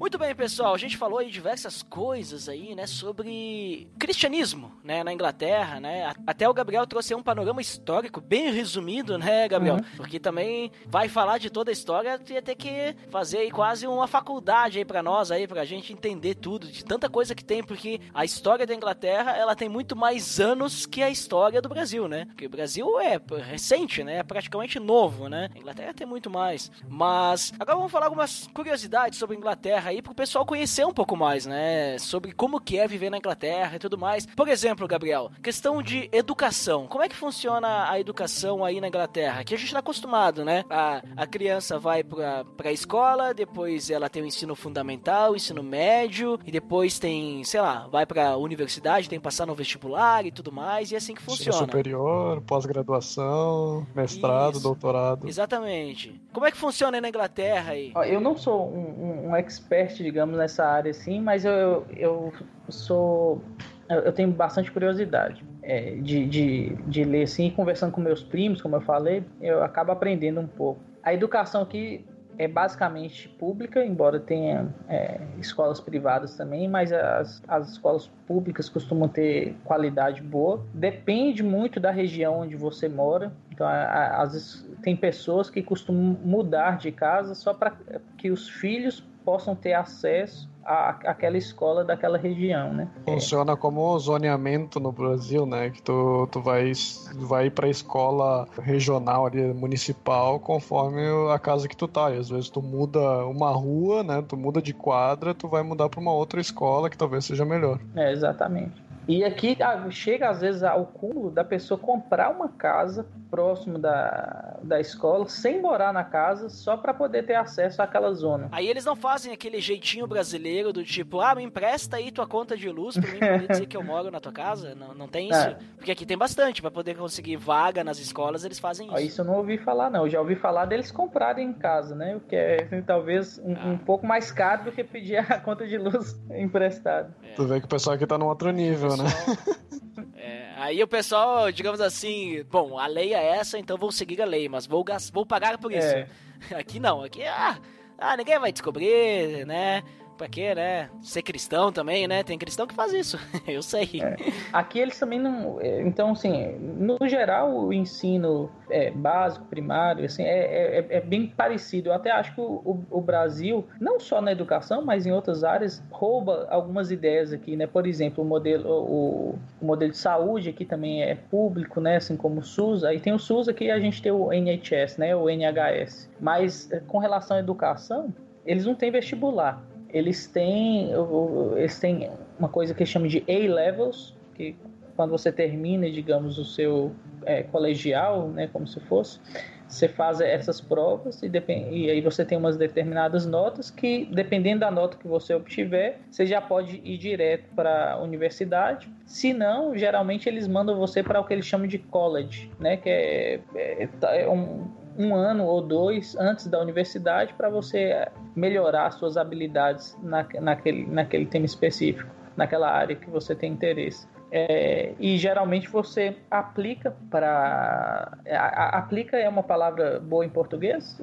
Muito bem, pessoal. A gente falou aí diversas coisas aí, né, sobre cristianismo, né, na Inglaterra, né? Até o Gabriel trouxe um panorama histórico bem resumido, né, Gabriel? Uhum. Porque também vai falar de toda a história, ia ter que fazer aí quase uma faculdade aí para nós aí pra gente entender tudo, de tanta coisa que tem, porque a história da Inglaterra, ela tem muito mais anos que a história do Brasil, né? Porque o Brasil é recente, né? É praticamente novo, né? A Inglaterra tem muito mais. Mas agora vamos falar algumas curiosidades sobre a Inglaterra aí pro pessoal conhecer um pouco mais, né? Sobre como que é viver na Inglaterra e tudo mais. Por exemplo, Gabriel, questão de educação. Como é que funciona a educação aí na Inglaterra? Que a gente tá acostumado, né? A, a criança vai pra, pra escola, depois ela tem o ensino fundamental, o ensino médio, e depois tem, sei lá, vai pra universidade, tem que passar no vestibular e tudo mais, e é assim que funciona. Ensino superior, pós-graduação, mestrado, Isso. doutorado. Exatamente. Como é que funciona aí na Inglaterra aí? Eu não sou um, um, um expert expert, digamos, nessa área, assim, mas eu, eu sou. Eu tenho bastante curiosidade é, de, de, de ler, assim, conversando com meus primos, como eu falei, eu acabo aprendendo um pouco. A educação aqui é basicamente pública, embora tenha é, escolas privadas também, mas as, as escolas públicas costumam ter qualidade boa. Depende muito da região onde você mora. Então, às vezes, tem pessoas que costumam mudar de casa só para que os filhos possam ter acesso à, àquela escola daquela região, né? Funciona como zoneamento no Brasil, né? Que tu, tu vai, vai para a escola regional ali, municipal, conforme a casa que tu tá. E às vezes tu muda uma rua, né? Tu muda de quadra, tu vai mudar para uma outra escola que talvez seja melhor. É, exatamente. E aqui ah, chega às vezes ao cúmulo da pessoa comprar uma casa próximo da, da escola, sem morar na casa, só para poder ter acesso àquela zona. Aí eles não fazem aquele jeitinho brasileiro do tipo, ah, me empresta aí tua conta de luz pra mim poder dizer que eu moro na tua casa. Não, não tem isso. É. Porque aqui tem bastante, para poder conseguir vaga nas escolas, eles fazem isso. Isso eu não ouvi falar, não. Eu já ouvi falar deles comprarem em casa, né? O que é talvez um, ah. um pouco mais caro do que pedir a conta de luz emprestada. É. Tu vê que o pessoal aqui tá num outro nível, né? É, aí o pessoal, digamos assim, bom, a lei é essa, então vou seguir a lei, mas vou, vou pagar por isso. É. Aqui não, aqui, ah, ah, ninguém vai descobrir, né? Pra quê, né? Ser cristão também, né? Tem cristão que faz isso, eu sei. É. Aqui eles também não. É, então, assim, no geral, o ensino é, básico, primário, assim, é, é, é, bem parecido. Eu até acho que o, o, Brasil, não só na educação, mas em outras áreas, rouba algumas ideias aqui, né? Por exemplo, o modelo, o, o modelo de saúde aqui também é público, né? Assim como o SUS. Aí tem o SUS aqui a gente tem o NHS, né? O NHS. Mas com relação à educação, eles não têm vestibular eles têm, eles têm uma coisa que chama de A-levels, que quando você termina, digamos, o seu é, colegial, né, como se fosse, você faz essas provas e, e, aí você tem umas determinadas notas que, dependendo da nota que você obtiver, você já pode ir direto para a universidade. Se não, geralmente eles mandam você para o que eles chamam de college, né? Que é, é, é um, um ano ou dois antes da universidade para você melhorar suas habilidades na, naquele, naquele tema específico, naquela área que você tem interesse. É, e geralmente você aplica para. Aplica é uma palavra boa em português?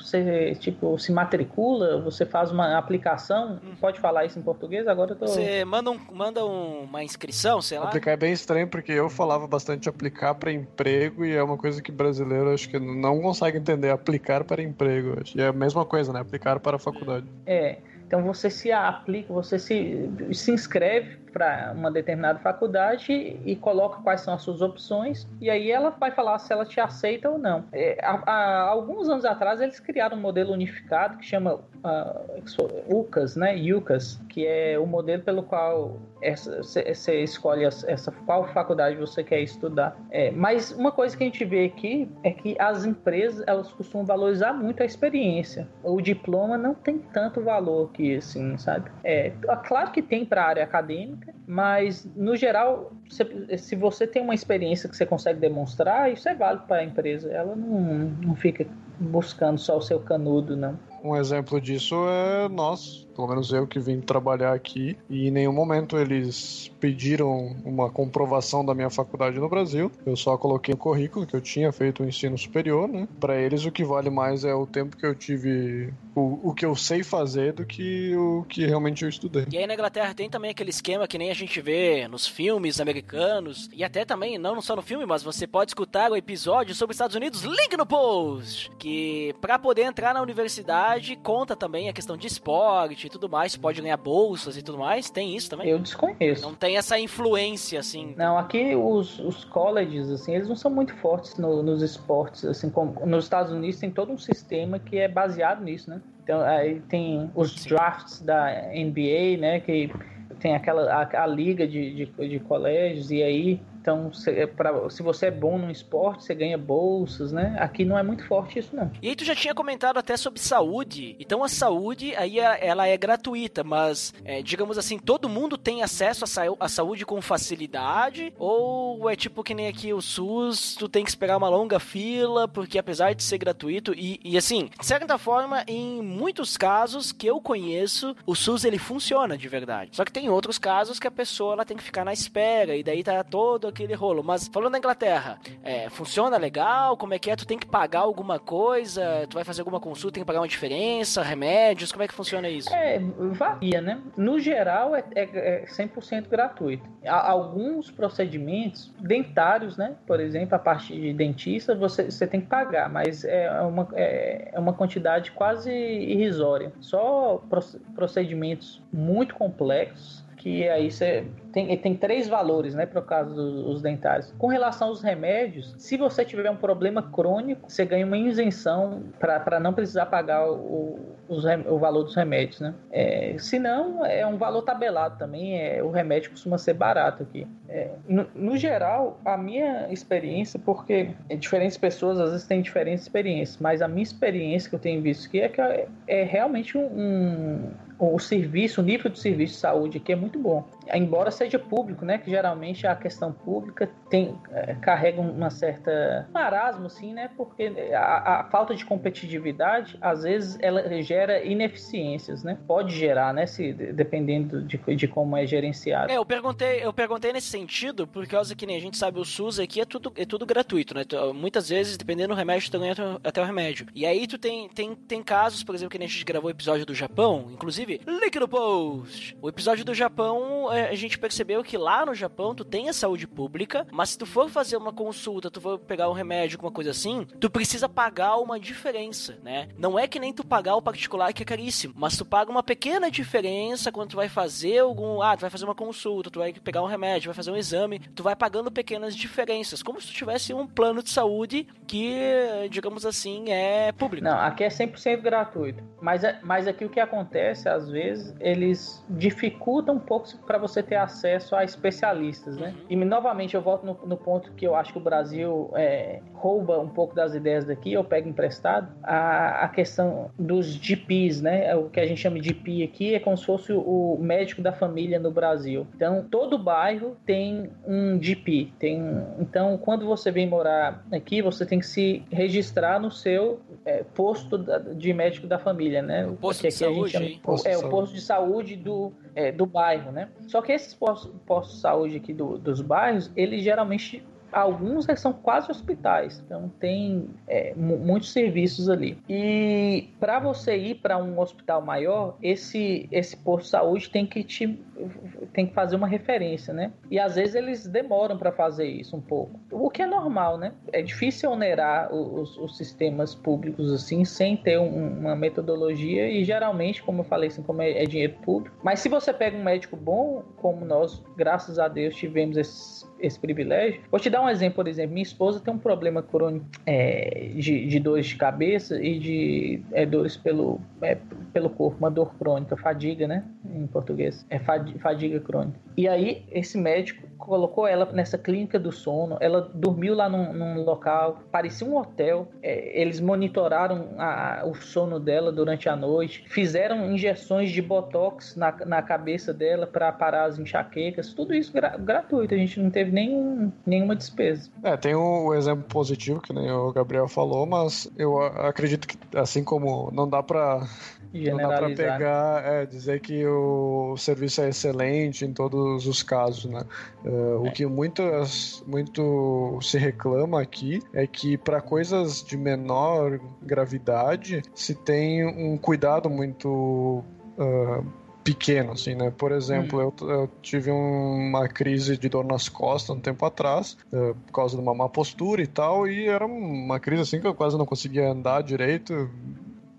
Você, tipo, se matricula, você faz uma aplicação, pode falar isso em português? Agora eu tô... Você manda, um, manda uma inscrição, sei lá? Aplicar é bem estranho, porque eu falava bastante aplicar para emprego e é uma coisa que brasileiro acho que não consegue entender, aplicar para emprego. E é a mesma coisa, né? Aplicar para a faculdade. É, então você se aplica, você se, se inscreve para uma determinada faculdade e coloca quais são as suas opções e aí ela vai falar se ela te aceita ou não. É, há, há, alguns anos atrás eles criaram um modelo unificado que chama uh, UCAS, né? UCAS, que é o modelo pelo qual você escolhe essa qual faculdade você quer estudar. É, mas uma coisa que a gente vê aqui é que as empresas elas costumam valorizar muito a experiência. O diploma não tem tanto valor que assim, sabe? É claro que tem para a área acadêmica, mas no geral, se, se você tem uma experiência que você consegue demonstrar, isso é válido para a empresa. Ela não, não fica buscando só o seu canudo, não. Um exemplo disso é nós, pelo menos eu que vim trabalhar aqui, e em nenhum momento eles pediram uma comprovação da minha faculdade no Brasil. Eu só coloquei no currículo que eu tinha feito o ensino superior, né? Para eles o que vale mais é o tempo que eu tive, o, o que eu sei fazer do que o que realmente eu estudei. E aí na Inglaterra tem também aquele esquema que nem a gente vê nos filmes americanos, e até também, não só no filme, mas você pode escutar o episódio sobre os Estados Unidos, link no post, que para poder entrar na universidade faculdade conta também a questão de esporte e tudo mais, pode ganhar bolsas e tudo mais, tem isso também? Eu desconheço. Não tem essa influência, assim. Não, aqui os, os colleges, assim, eles não são muito fortes no, nos esportes, assim, como nos Estados Unidos tem todo um sistema que é baseado nisso, né? Então, aí tem os Sim. drafts da NBA, né, que tem aquela a, a liga de, de, de colégios e aí então, se, é pra, se você é bom num esporte, você ganha bolsas, né? Aqui não é muito forte isso, não. E aí tu já tinha comentado até sobre saúde. Então a saúde aí é, ela é gratuita, mas é, digamos assim, todo mundo tem acesso à saúde com facilidade? Ou é tipo que nem aqui o SUS, tu tem que esperar uma longa fila, porque apesar de ser gratuito, e, e assim, de certa forma, em muitos casos que eu conheço, o SUS ele funciona de verdade. Só que tem outros casos que a pessoa ela tem que ficar na espera, e daí tá todo aquele rolo. Mas falando da Inglaterra, é, funciona legal? Como é que é? Tu tem que pagar alguma coisa? Tu vai fazer alguma consulta, tem que pagar uma diferença? Remédios? Como é que funciona isso? É, varia, né? No geral é, é, é 100% gratuito. Há alguns procedimentos dentários, né? Por exemplo, a parte de dentista, você, você tem que pagar, mas é uma, é, é uma quantidade quase irrisória. Só procedimentos muito complexos que aí você tem, tem três valores, né, para o caso dos dentários. Com relação aos remédios, se você tiver um problema crônico, você ganha uma isenção para não precisar pagar o, os, o valor dos remédios, né? É, se não, é um valor tabelado também, é, o remédio costuma ser barato aqui. É, no, no, geral, a minha experiência, porque diferentes pessoas às vezes têm diferentes experiências, mas a minha experiência que eu tenho visto aqui é que é, é realmente um o serviço, o nível de serviço de saúde aqui é muito bom. Embora seja público, né? Que geralmente a questão pública tem, é, carrega uma certa marasmo, assim, né? Porque a, a, falta de competitividade, às vezes, ela gera ineficiências, né? Pode gerar, né? Se, dependendo de, de como é gerenciado. É, eu perguntei, eu perguntei nesse sentido, por causa que nem a gente sabe, o SUS aqui é tudo, é tudo gratuito, né? Muitas vezes, dependendo do remédio, tu ganha até o remédio. E aí tu tem, tem, tem casos, por exemplo, que a gente gravou o episódio do Japão, inclusive Inclusive, link no post. O episódio do Japão, é, a gente percebeu que lá no Japão tu tem a saúde pública, mas se tu for fazer uma consulta, tu for pegar um remédio, alguma coisa assim, tu precisa pagar uma diferença, né? Não é que nem tu pagar o particular que é caríssimo, mas tu paga uma pequena diferença quando tu vai fazer algum, ah, tu vai fazer uma consulta, tu vai pegar um remédio, vai fazer um exame, tu vai pagando pequenas diferenças, como se tu tivesse um plano de saúde que, digamos assim, é público. Não, aqui é 100% gratuito. Mas, é, mas aqui o que acontece, às vezes, eles dificultam um pouco para você ter acesso a especialistas, né? E novamente eu volto no, no ponto que eu acho que o Brasil é, rouba um pouco das ideias daqui, eu pego emprestado, a, a questão dos GPs, né? É o que a gente chama de GP aqui é como se fosse o médico da família no Brasil. Então, todo bairro tem um GP. Tem, então, quando você vem morar aqui, você tem que se registrar no seu é, posto de médico da família, né? O posto de saúde, chama, posto é, o posto de saúde do, é, do bairro, né? Só que esses postos, postos de saúde aqui do, dos bairros, eles geralmente alguns são quase hospitais, então tem é, muitos serviços ali. E para você ir para um hospital maior, esse esse posto de saúde tem que te tem que fazer uma referência, né? E às vezes eles demoram para fazer isso um pouco, o que é normal, né? É difícil onerar os, os sistemas públicos assim sem ter um, uma metodologia e geralmente, como eu falei, assim, como é, é dinheiro público. Mas se você pega um médico bom, como nós, graças a Deus, tivemos esse, esse privilégio, vou te dar um exemplo, por exemplo, minha esposa tem um problema crônico é, de, de dores de cabeça e de é, dores pelo, é, pelo corpo, uma dor crônica, fadiga, né? Em português. É fadiga crônica. E aí, esse médico colocou ela nessa clínica do sono, ela dormiu lá num, num local, parecia um hotel. É, eles monitoraram a, o sono dela durante a noite, fizeram injeções de botox na, na cabeça dela para parar as enxaquecas, tudo isso gra, gratuito, a gente não teve nenhum, nenhuma despesa. É, tem o, o exemplo positivo que nem o Gabriel falou, mas eu acredito que assim como não dá para não dá pra pegar, é, dizer que o serviço é excelente em todos os casos, né? Uh, é. O que muitas, muito se reclama aqui é que para coisas de menor gravidade se tem um cuidado muito uh, pequeno, assim, né? Por exemplo, hum. eu, eu, tive uma crise de dor nas costas um tempo atrás, uh, por causa de uma má postura e tal, e era uma crise assim que eu quase não conseguia andar direito,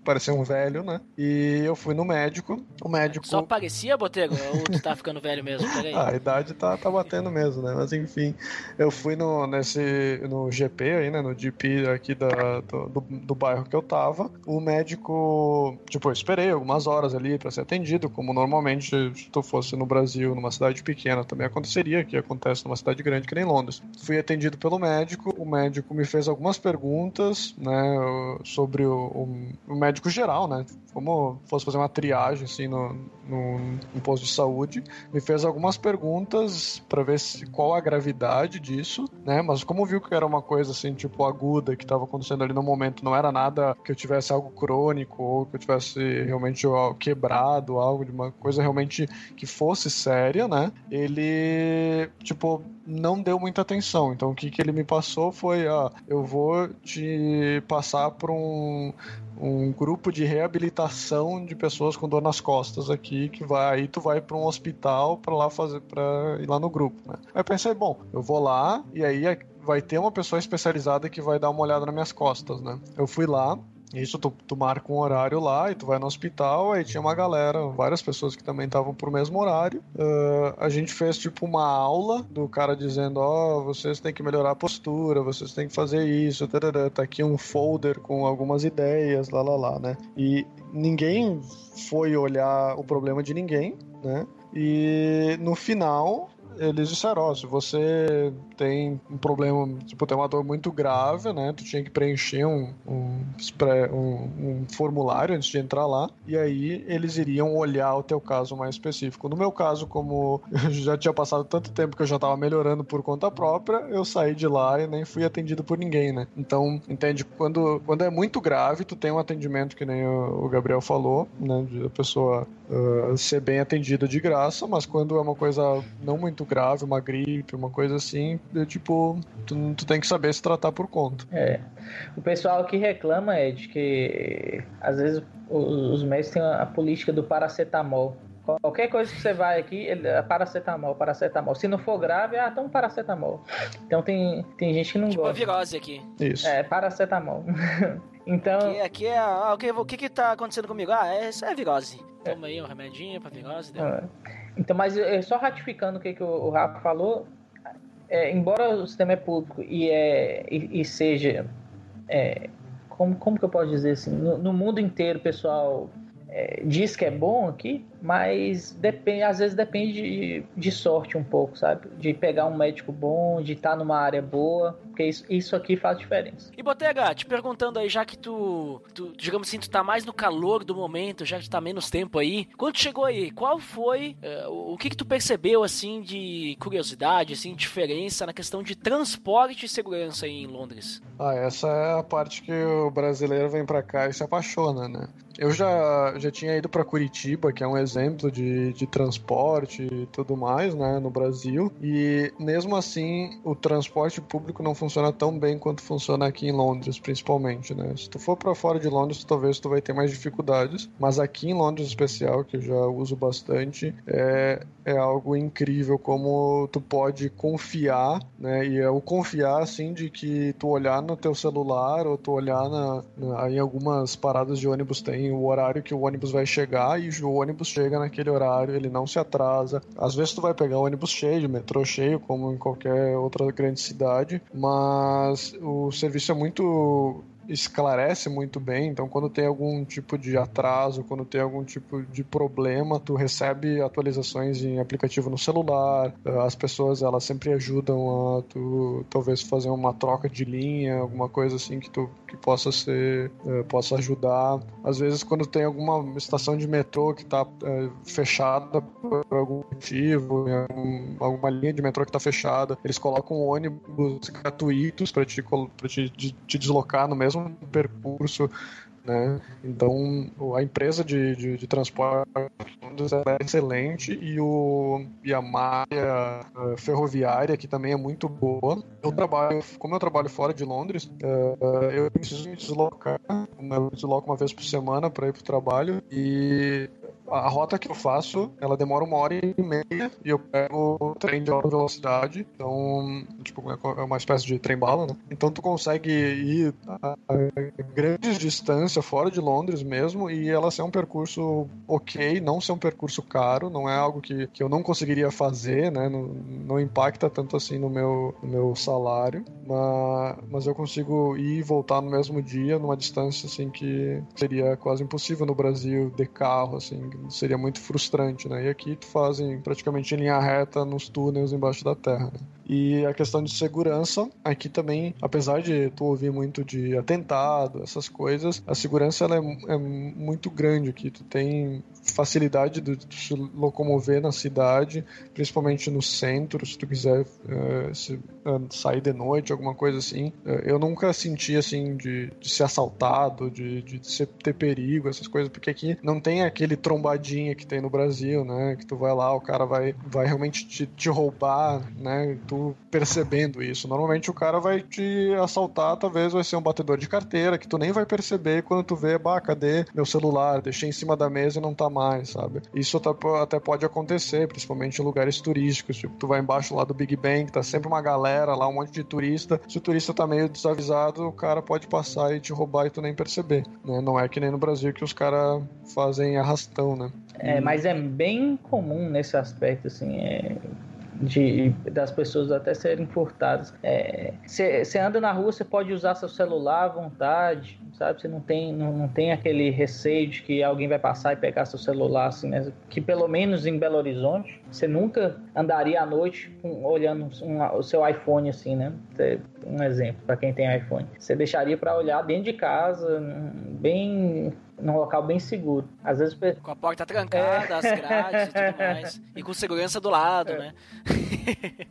parecia um velho, né? E eu fui no médico. O médico. Só parecia, Botego? Ou tu tá ficando velho mesmo? Peraí. Ah, a idade tá, tá batendo mesmo, né? Mas enfim, eu fui no, nesse, no GP aí, né? No GP aqui da, do, do, do bairro que eu tava. O médico, tipo, eu esperei algumas horas ali para ser atendido, como normalmente se tu fosse no Brasil, numa cidade pequena, também aconteceria, que acontece numa cidade grande que nem Londres. Fui atendido pelo médico, o médico me fez algumas perguntas, né? Sobre o, o, o médico médico geral, né? Como fosse fazer uma triagem assim no, no, no posto de saúde, me fez algumas perguntas para ver se, qual a gravidade disso, né? Mas como viu que era uma coisa assim, tipo aguda, que estava acontecendo ali no momento, não era nada que eu tivesse algo crônico ou que eu tivesse realmente quebrado, algo de uma coisa realmente que fosse séria, né? Ele, tipo, não deu muita atenção. Então o que, que ele me passou foi, ah, eu vou te passar para um um grupo de reabilitação de pessoas com dor nas costas aqui que vai aí tu vai para um hospital para lá fazer para ir lá no grupo, né? Aí eu pensei, bom, eu vou lá e aí vai ter uma pessoa especializada que vai dar uma olhada nas minhas costas, né? Eu fui lá, isso, tu, tu marca um horário lá e tu vai no hospital, aí tinha uma galera, várias pessoas que também estavam pro mesmo horário. Uh, a gente fez tipo uma aula do cara dizendo: Ó, oh, vocês têm que melhorar a postura, vocês têm que fazer isso, tarará. tá aqui um folder com algumas ideias, lá lá lá, né? E ninguém foi olhar o problema de ninguém, né? E no final eles disseram, ó, oh, se você tem um problema, tipo, tem uma dor muito grave, né, tu tinha que preencher um, um, um, um formulário antes de entrar lá, e aí eles iriam olhar o teu caso mais específico. No meu caso, como eu já tinha passado tanto tempo que eu já tava melhorando por conta própria, eu saí de lá e nem fui atendido por ninguém, né. Então, entende, quando, quando é muito grave, tu tem um atendimento que nem o, o Gabriel falou, né, de a pessoa uh, ser bem atendida de graça, mas quando é uma coisa não muito grave, uma gripe, uma coisa assim, é, tipo, tu, tu tem que saber se tratar por conta. É. O pessoal que reclama é de que às vezes os, os médicos têm a política do paracetamol. Qualquer coisa que você vai aqui, ele, é paracetamol, paracetamol. Se não for grave, ah, toma paracetamol. Então tem, tem gente que não tipo gosta. Tipo a virose aqui. Isso. É, paracetamol. então... Aqui, aqui é... Ah, okay, o que que tá acontecendo comigo? Ah, é, isso é virose. Toma aí um remedinho pra virose. É. Então, mas é, só ratificando o que, que o, o Rafa falou, é, embora o sistema é público e, é, e, e seja. É, como, como que eu posso dizer assim? No, no mundo inteiro o pessoal é, diz que é bom aqui, mas depende, às vezes depende de, de sorte um pouco, sabe? De pegar um médico bom, de estar numa área boa, porque isso, isso aqui faz diferença. E Botega, te perguntando aí, já que tu, tu, digamos assim, tu tá mais no calor do momento, já que tu tá menos tempo aí, quando tu chegou aí, qual foi, uh, o que que tu percebeu, assim, de curiosidade, assim, diferença na questão de transporte e segurança aí em Londres? Ah, essa é a parte que o brasileiro vem para cá e se apaixona, né? Eu já, já tinha ido para Curitiba, que é um exemplo de, de transporte e tudo mais, né, no Brasil, e mesmo assim o transporte público não funciona tão bem quanto funciona aqui em Londres, principalmente, né? Se tu for para fora de Londres, talvez tu vai ter mais dificuldades, mas aqui em Londres, em especial, que eu já uso bastante, é, é algo incrível como tu pode confiar, né? E é o confiar, assim, de que tu olhar no teu celular ou tu olhar na, na em algumas paradas de ônibus tem o horário que o ônibus vai chegar e o ônibus chega naquele horário, ele não se atrasa. Às vezes tu vai pegar ônibus cheio, metrô cheio, como em qualquer outra grande cidade, mas o serviço é muito esclarece muito bem. Então, quando tem algum tipo de atraso, quando tem algum tipo de problema, tu recebe atualizações em aplicativo no celular. As pessoas elas sempre ajudam a tu talvez fazer uma troca de linha, alguma coisa assim que tu que possa ser uh, possa ajudar. Às vezes, quando tem alguma estação de metrô que está é, fechada por algum motivo, alguma linha de metrô que está fechada, eles colocam ônibus gratuitos para te, te, te deslocar no mesmo mesmo percurso né? Então a empresa de, de, de transporte é excelente e, o, e a malha uh, ferroviária que também é muito boa. Eu trabalho, como eu trabalho fora de Londres, uh, eu preciso me deslocar, eu desloco uma vez por semana para ir para o trabalho e a rota que eu faço, ela demora uma hora e meia e eu pego o trem de alta velocidade. Então, tipo, é uma espécie de trem-bala, né? Então tu consegue ir a, grandes distâncias fora de Londres mesmo e ela ser um percurso ok, não ser um percurso caro, não é algo que, que eu não conseguiria fazer, né? Não, não impacta tanto assim no meu, no meu salário, mas, mas eu consigo ir e voltar no mesmo dia, numa distância assim que seria quase impossível no Brasil de carro, assim, seria muito frustrante, né? E aqui tu fazem praticamente em linha reta nos túneis embaixo da terra, né? E a questão de segurança, aqui também, apesar de tu ouvir muito de atentado, essas coisas, a segurança ela é, é muito grande aqui. Tu tem facilidade de, de se locomover na cidade, principalmente no centro, se tu quiser uh, se, uh, sair de noite, alguma coisa assim. Uh, eu nunca senti assim de, de ser assaltado, de, de ser, ter perigo, essas coisas, porque aqui não tem aquele trombadinha que tem no Brasil, né? Que tu vai lá, o cara vai, vai realmente te, te roubar, né? Tu percebendo isso. Normalmente o cara vai te assaltar, talvez vai ser um batedor de carteira, que tu nem vai perceber quando tu vê, bah, cadê meu celular? Deixei em cima da mesa e não tá mais, sabe? Isso até pode acontecer, principalmente em lugares turísticos. Tipo, tu vai embaixo lá do Big Bang, tá sempre uma galera lá, um monte de turista. Se o turista tá meio desavisado, o cara pode passar e te roubar e tu nem perceber. Né? Não é que nem no Brasil que os caras fazem arrastão, né? É, mas é bem comum nesse aspecto, assim. É de das pessoas até serem furtadas. Você é, anda na rua, você pode usar seu celular à vontade, sabe? Você não tem, não, não tem aquele receio de que alguém vai passar e pegar seu celular, assim, né? Que pelo menos em Belo Horizonte, você nunca andaria à noite com, olhando um, o seu iPhone, assim, né? Um exemplo para quem tem iPhone. Você deixaria para olhar dentro de casa, bem num local bem seguro. Às vezes com a porta trancada, é. as grades e tudo mais, e com segurança do lado, é. né?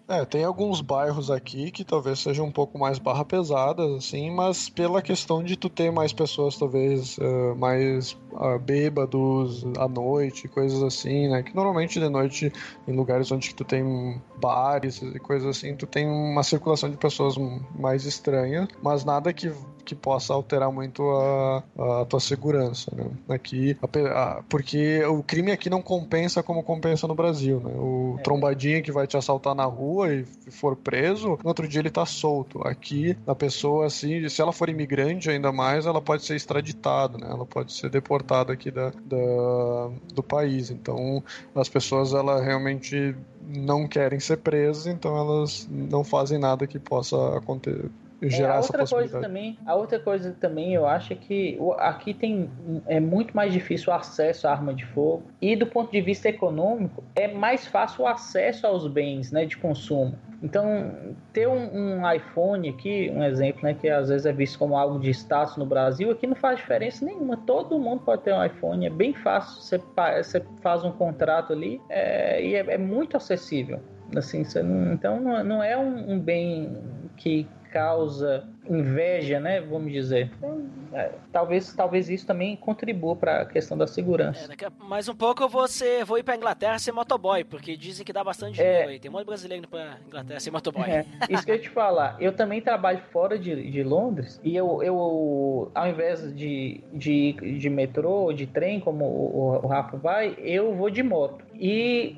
é, tem alguns bairros aqui que talvez sejam um pouco mais barra pesadas, assim, mas pela questão de tu ter mais pessoas talvez uh, mais bêbados à noite, coisas assim, né? Que normalmente de noite em lugares onde tu tem bares e coisas assim, tu tem uma circulação de pessoas mais estranha, mas nada que que possa alterar muito a, a tua segurança, né? Aqui, a, porque o crime aqui não compensa como compensa no Brasil, né? O é. trombadinha que vai te assaltar na rua e for preso, no outro dia ele tá solto. Aqui, a pessoa, assim, se ela for imigrante ainda mais, ela pode ser extraditada, né? Ela pode ser deportada aqui da, da do país. Então, as pessoas, ela realmente não querem ser presas, então elas não fazem nada que possa acontecer gerar é, a outra coisa também, a outra coisa também eu acho é que aqui tem é muito mais difícil o acesso à arma de fogo e do ponto de vista econômico é mais fácil o acesso aos bens, né, de consumo. Então, ter um, um iPhone aqui, um exemplo, né, que às vezes é visto como algo de status no Brasil, aqui não faz diferença nenhuma. Todo mundo pode ter um iPhone, é bem fácil. Você, você faz um contrato ali é, e é, é muito acessível. Assim, não- então, não, não é um, um bem que causa inveja, né? Vamos dizer. Então, é, talvez, talvez isso também contribua para a questão da segurança. É, mais um pouco eu vou, ser, vou ir pra Inglaterra ser motoboy, porque dizem que dá bastante É. dinheiro aí. Tem um monte de brasileiro pra Inglaterra ser motoboy. É, isso que eu ia te falar. Eu também trabalho fora de, de Londres e eu, eu ao invés de, de, de metrô ou de trem, como o, o Rafa vai, eu vou de moto. E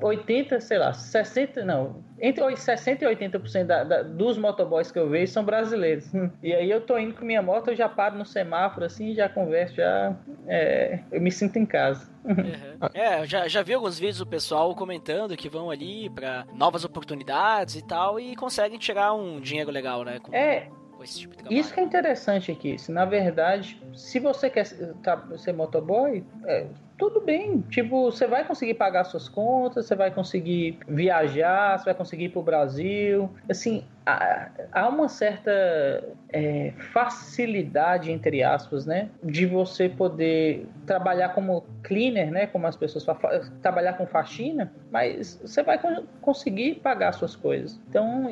80, sei lá, 60, não, entre 60 e 80% da, da, dos motoboys que eu vejo são brasileiros. E aí eu tô indo com minha moto, eu já paro no semáforo assim, já converso, já é, eu me sinto em casa. Uhum. É, eu já, já vi alguns vídeos do pessoal comentando que vão ali pra novas oportunidades e tal e conseguem tirar um dinheiro legal, né? Com, É, tipo. Isso que é interessante aqui. Se na verdade, se você quer ser, tá- ser motoboy, é, tudo bem. Tipo, você vai conseguir pagar suas contas, você vai conseguir viajar, você vai conseguir ir pro Brasil. Assim, há, uma certa é, facilidade, entre aspas, né? De você poder trabalhar como cleaner, né? Como as pessoas falam, fa- trabalhar com faxina, mas você vai con- conseguir pagar suas coisas. Então,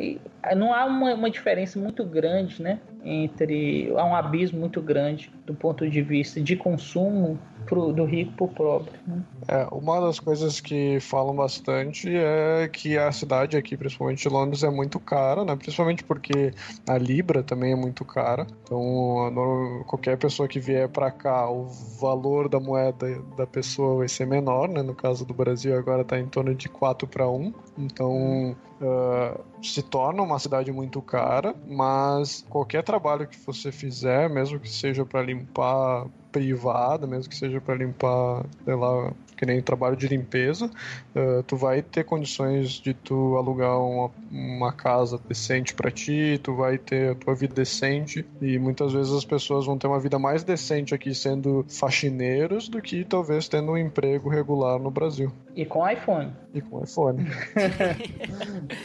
não há uma, uma diferença muito grande, né? Entre. Há um abismo muito grande do ponto de vista de consumo pro, do rico pro pobre. né? É, uma das coisas que falam bastante é que a cidade aqui, principalmente Londres, é muito cara, né? Principalmente porque a Libra também é muito cara. Então, qualquer pessoa que vier pra cá, o valor da moeda da pessoa vai ser menor, né? No caso do Brasil, agora tá em torno de 4 para 1. Então, ah, se torna uma cidade muito cara, mas qualquer trabalho que você fizer, mesmo que seja para limpar privada, mesmo que seja para limpar, sei lá, que nem trabalho de limpeza, eh, tu vai ter condições de tu alugar uma, uma casa decente para ti, tu vai ter a tua vida decente e muitas vezes as pessoas vão ter uma vida mais decente aqui sendo faxineiros do que talvez tendo um emprego regular no Brasil E com iPhone. e com iPhone.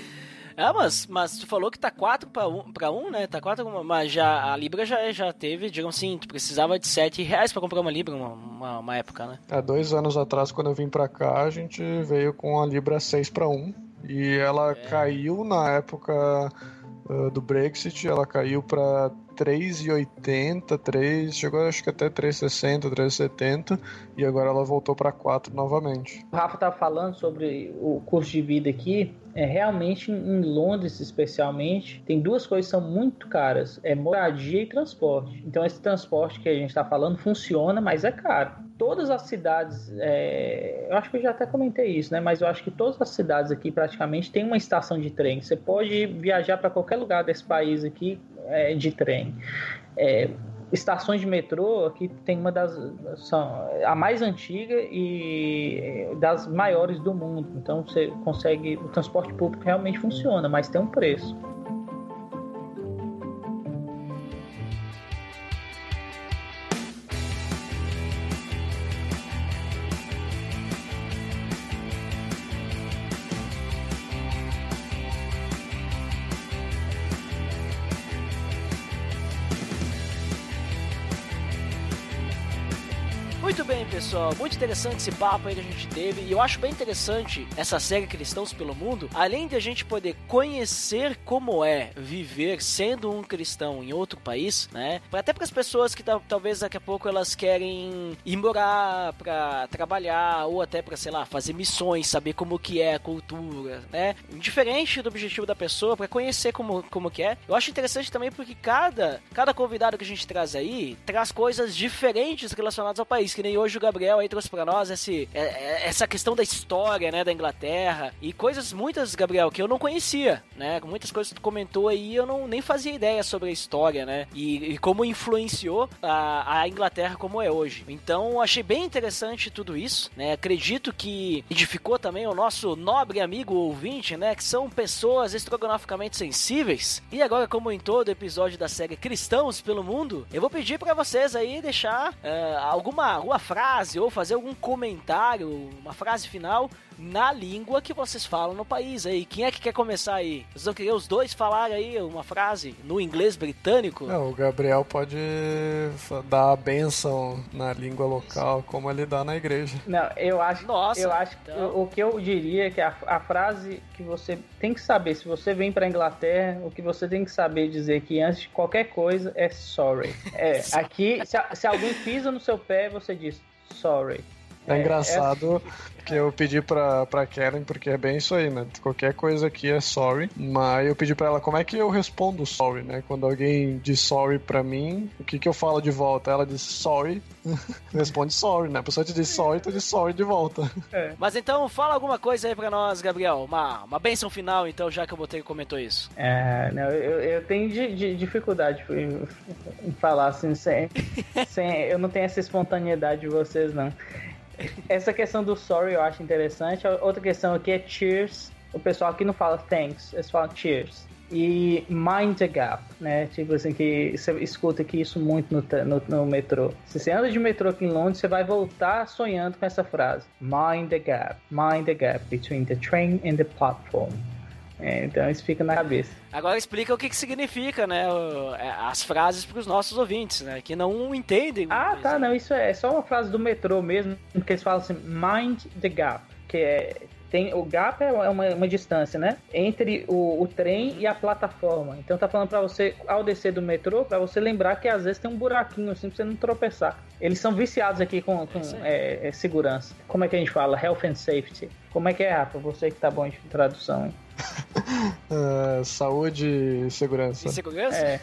Ah, mas, mas tu falou que tá 4 pra 1, pra um, né? Tá 4, mas já, a Libra já, já teve, digamos assim, tu precisava de 7 reais pra comprar uma Libra uma, uma, uma época, né? Há dois anos atrás, quando eu vim pra cá, a gente veio com a Libra 6 para 1 e ela caiu na época uh, do Brexit, ela caiu para 3,80, 3, chegou acho que até 3,60, 3,70 e agora ela voltou para 4 novamente. O Rafa estava falando sobre o custo de vida aqui. É realmente em Londres, especialmente, tem duas coisas que são muito caras: é moradia e transporte. Então, esse transporte que a gente está falando funciona, mas é caro. Todas as cidades, é, eu acho que eu já até comentei isso, né? Mas eu acho que todas as cidades aqui praticamente tem uma estação de trem. Você pode viajar para qualquer lugar desse país aqui é, de trem. É, estações de metrô aqui tem uma das são a mais antiga e das maiores do mundo então você consegue o transporte público realmente funciona mas tem um preço pessoal. Muito interessante esse papo aí que a gente teve. E eu acho bem interessante essa série Cristãos pelo Mundo. Além de a gente poder conhecer como é viver sendo um cristão em outro país, né? Até para as pessoas que tal- talvez daqui a pouco elas querem ir morar para trabalhar ou até para, sei lá, fazer missões, saber como que é a cultura, né? Diferente do objetivo da pessoa, para conhecer como, como que é. Eu acho interessante também porque cada, cada convidado que a gente traz aí traz coisas diferentes relacionadas ao país. Que nem hoje Gabriel aí trouxe pra nós esse, é, é, essa questão da história, né, da Inglaterra e coisas muitas, Gabriel, que eu não conhecia, né? Muitas coisas que tu comentou aí eu não nem fazia ideia sobre a história, né? E, e como influenciou a, a, Inglaterra como é hoje. Então achei bem interessante tudo isso, né? Acredito que edificou também o nosso nobre amigo ouvinte, né? Que são pessoas estrogonoficamente sensíveis. E agora, como em todo episódio da série Cristãos pelo Mundo, eu vou pedir para vocês aí deixar uh, alguma, alguma frase ou fazer algum comentário, uma frase final na língua que vocês falam no país aí. Quem é que quer começar aí? Vocês vão querer os dois falar aí uma frase no inglês britânico? Não, o Gabriel pode dar a bênção na língua local, como ele dá na igreja. Não, eu acho, Nossa, eu acho então... o, o que eu diria é que a, a frase que você tem que saber, se você vem pra Inglaterra, o que você tem que saber dizer que antes de qualquer coisa é sorry. É, aqui, se, se alguém pisa no seu pé, você diz sorry. É, é engraçado é... que eu pedi pra, pra Karen, porque é bem isso aí, né? Qualquer coisa aqui é sorry, mas eu pedi pra ela como é que eu respondo sorry, né? Quando alguém diz sorry pra mim, o que que eu falo de volta? Ela diz sorry, responde sorry, né? A pessoa te diz sorry, tu diz sorry de volta. É. Mas então, fala alguma coisa aí pra nós, Gabriel. Uma, uma benção final, então, já que o Boteiro comentou isso. É, não, eu, eu tenho de, de dificuldade em, em falar assim, sem, sem, eu não tenho essa espontaneidade de vocês, não. Essa questão do sorry eu acho interessante. Outra questão aqui é cheers. O pessoal aqui não fala thanks, eles falam cheers. E mind the gap, né? Tipo assim, que você escuta aqui isso muito no, no, no, metrô. Se você anda de metrô aqui em Londres, você vai voltar sonhando com essa frase. Mind the gap, mind the gap between the train and the platform. É, então isso fica na cabeça. Agora explica o que, que significa, né? É, as frases para os nossos ouvintes, né? Que não entendem. Ah, tá, não. Isso é, é só uma frase do metrô mesmo, porque eles falam assim, mind the gap, que é tem o gap é uma, uma distância, né? Entre o, o, trem e a plataforma. Então tá falando para você, ao descer do metrô, para você lembrar que às vezes tem um buraquinho assim pra você não tropeçar. Eles são viciados aqui com, com é, é, segurança. Como é que a gente fala? Health and safety. Como é que é, Rafa? Você que tá bom de tradução, hein? Uh, saúde e segurança. E segurança? É.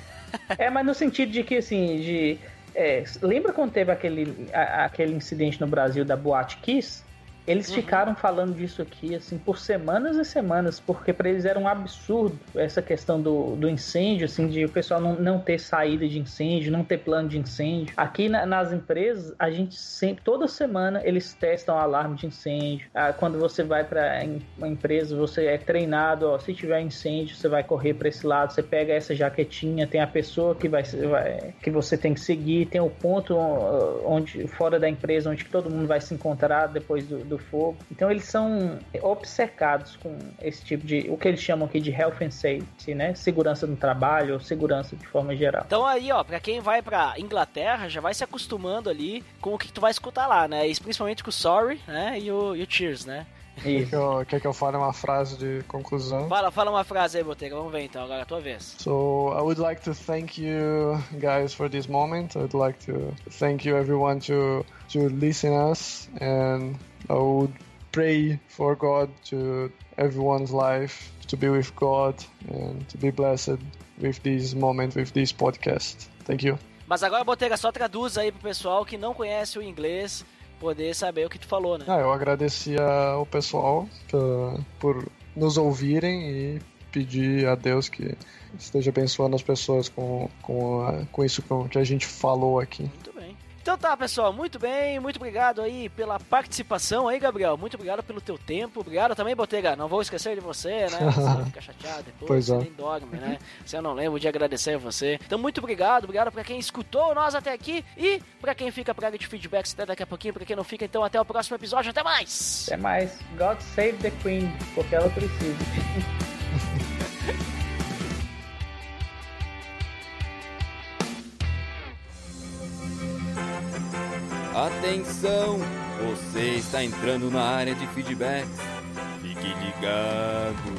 é, mas no sentido de que, assim, de... É, lembra quando teve aquele, a, aquele incidente no Brasil da Boate Kiss? Eles uhum. ficaram falando disso aqui, assim, por semanas e semanas, porque para eles era um absurdo essa questão do, do incêndio, assim, de o pessoal não, não ter saída de incêndio, não ter plano de incêndio. Aqui na, nas empresas, a gente sempre, toda semana, eles testam alarme de incêndio. Ah, quando você vai para uma empresa, você é treinado, ó, se tiver incêndio, você vai correr para esse lado, você pega essa jaquetinha, tem a pessoa que vai, vai, que você tem que seguir, tem o ponto onde fora da empresa onde todo mundo vai se encontrar depois do, do fogo. Então eles são obcecados com esse tipo de o que eles chamam aqui de health and safety, né? Segurança no trabalho ou segurança de forma geral. Então aí, ó, para quem vai para Inglaterra, já vai se acostumando ali com o que tu vai escutar lá, né? E principalmente com o sorry, né? E o, e o cheers, né? Quer que, eu, quer que eu fale uma frase de conclusão? Fala, fala uma frase aí, Botega. Vamos ver então, agora é a tua vez. So, I would like to thank you guys for this moment. I would like to thank you everyone to to listen us and I would pray for God to everyone's life to be with God and to be blessed with this moment, with this podcast. Thank you. Mas agora, Botega, só traduz aí pro pessoal que não conhece o inglês poder saber o que tu falou, né? Ah, eu agradecia ao pessoal por nos ouvirem e pedir a Deus que esteja abençoando as pessoas com, com, a, com isso que a gente falou aqui. Muito então tá, pessoal, muito bem, muito obrigado aí pela participação aí, Gabriel. Muito obrigado pelo teu tempo. Obrigado também, Botega. Não vou esquecer de você, né? Você fica chateado depois, pois você é. nem dorme, né? Se eu não lembro de agradecer a você. Então, muito obrigado, obrigado pra quem escutou nós até aqui e pra quem fica pra área de feedbacks até daqui a pouquinho, pra quem não fica, então até o próximo episódio. Até mais! Até mais. God save the Queen, porque ela precisa. Atenção! Você está entrando na área de feedbacks. Fique ligado.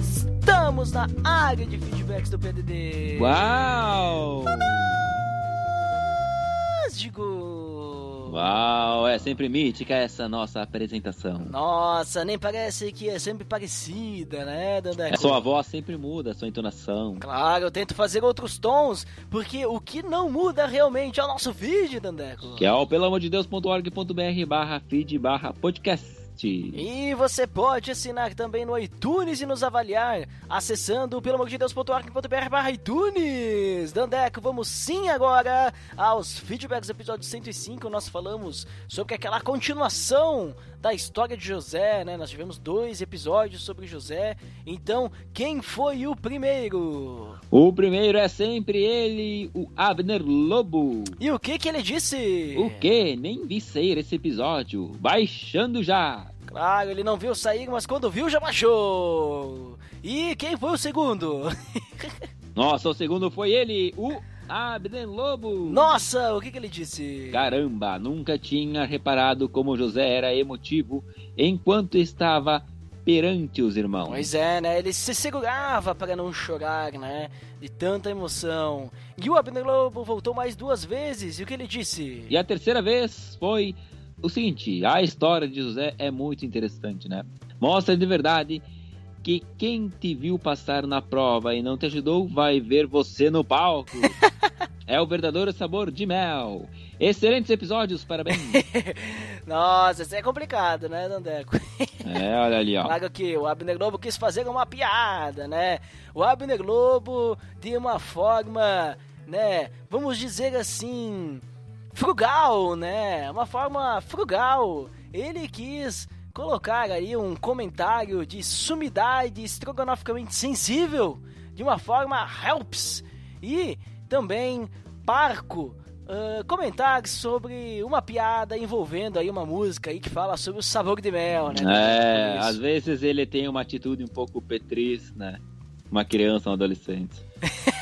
Estamos na área de feedbacks do PDD. Uau! Fantástico! Uau, é sempre mítica essa nossa apresentação. Nossa, nem parece que é sempre parecida, né, Dandeco? É sua voz sempre muda, sua entonação. Claro, eu tento fazer outros tons, porque o que não muda realmente é o nosso feed, Dandeco. Que é o pelamordedeus.org.br barra feed barra podcast. E você pode assinar também no iTunes e nos avaliar acessando pelo amor de Deus.org.br barra iTunes. Dandeco, vamos sim agora aos feedbacks do episódio 105. Nós falamos sobre aquela continuação da história de José, né? Nós tivemos dois episódios sobre José. Então, quem foi o primeiro? O primeiro é sempre ele, o Abner Lobo. E o que que ele disse? O que? Nem vi sair esse episódio. Baixando já. Claro, ele não viu sair, mas quando viu já baixou. E quem foi o segundo? Nossa, o segundo foi ele, o Abner Lobo. Nossa, o que, que ele disse? Caramba, nunca tinha reparado como José era emotivo enquanto estava perante os irmãos. Pois é, né? Ele se segurava para não chorar, né? De tanta emoção. E o Abner Lobo voltou mais duas vezes. E o que ele disse? E a terceira vez foi o seguinte: a história de José é muito interessante, né? Mostra de verdade que quem te viu passar na prova e não te ajudou vai ver você no palco. é o verdadeiro sabor de mel. Excelentes episódios, parabéns. Nossa, isso é complicado, né, Dandeco? é, olha ali, ó. Claro que o Abner Globo quis fazer uma piada, né? O Abner Globo, de uma forma, né, vamos dizer assim, frugal, né? Uma forma frugal. Ele quis colocar aí um comentário de sumidade estrogonoficamente sensível de uma forma helps e também parco uh, comentar sobre uma piada envolvendo aí uma música aí que fala sobre o sabor de mel, né? É, às vezes ele tem uma atitude um pouco petriz, né? Uma criança, um adolescente.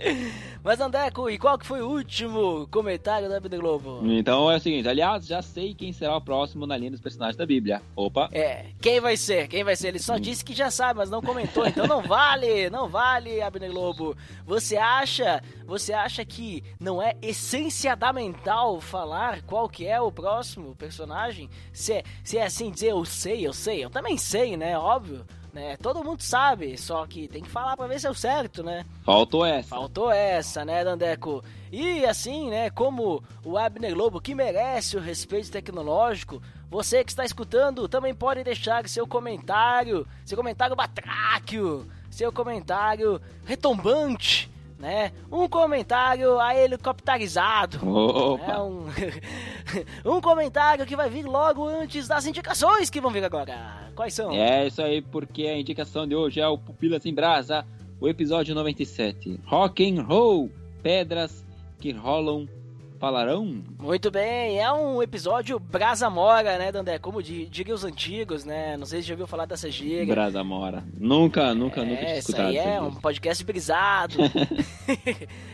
Mas Andeco, e qual que foi o último comentário da Bíblia Globo? Então é o seguinte, aliás, já sei quem será o próximo na linha dos personagens da Bíblia. Opa. É, quem vai ser? Quem vai ser? Ele só hum. disse que já sabe, mas não comentou, então não vale, não vale, Abner Globo. Você acha, você acha que não é essenciamental falar qual que é o próximo personagem? Se é, se é assim dizer, eu sei, eu sei, eu também sei, né? Óbvio né? Todo mundo sabe, só que tem que falar para ver se é o certo, né? Faltou essa. Faltou essa, né, Dandeco? E assim, né, como o Abner Lobo, que merece o respeito tecnológico, você que está escutando também pode deixar seu comentário, seu comentário batráquio, seu comentário retumbante né? Um comentário a helicopterizado. Né? Um, um comentário que vai vir logo antes das indicações que vão vir agora. Quais são? É isso aí, porque a indicação de hoje é o Pupilas em Brasa, o episódio 97. Rock and Roll, pedras que rolam falarão? Muito bem, é um episódio Brasa Mora, né, Dandé? Como diria os antigos, né? Não sei se já ouviu falar dessa gíria. Brasa Mora. Nunca, nunca, é, nunca tinha escutado. Isso aí é um podcast brisado.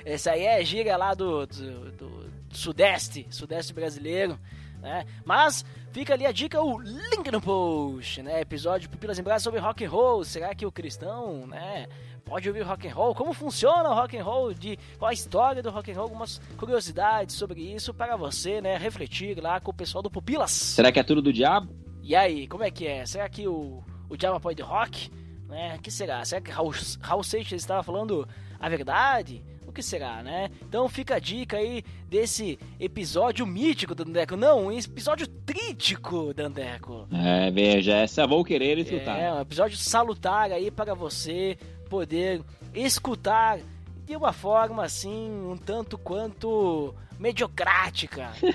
Esse aí é gíria lá do, do, do sudeste, sudeste brasileiro. Né? Mas fica ali a dica, o link no post, né? Episódio Pupilas em Brasa sobre rock and roll. Será que o cristão, né? Pode ouvir rock and roll, como funciona o rock and roll, de qual a história do rock and roll, algumas curiosidades sobre isso para você, né, refletir lá com o pessoal do Pupilas. Será que é tudo do diabo? E aí, como é que é? Será que o, o diabo apoia de rock? Né? O que será? Será que Raul, Raul Seixas estava falando a verdade? O que será, né? Então fica a dica aí desse episódio mítico do Dandeco. Não, um episódio trítico, Dandeco. É, veja, essa vou querer escutar. É, um episódio salutar aí para você poder escutar de uma forma assim, um tanto quanto mediocrática. Né?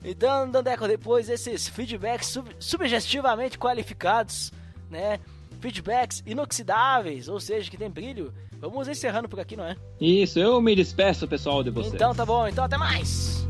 então, Dandeco, depois desses feedbacks sub subjetivamente qualificados, né? Feedbacks inoxidáveis, ou seja, que tem brilho. Vamos encerrando por aqui, não é? Isso, eu me despeço, pessoal, de vocês. Então tá bom, então até mais!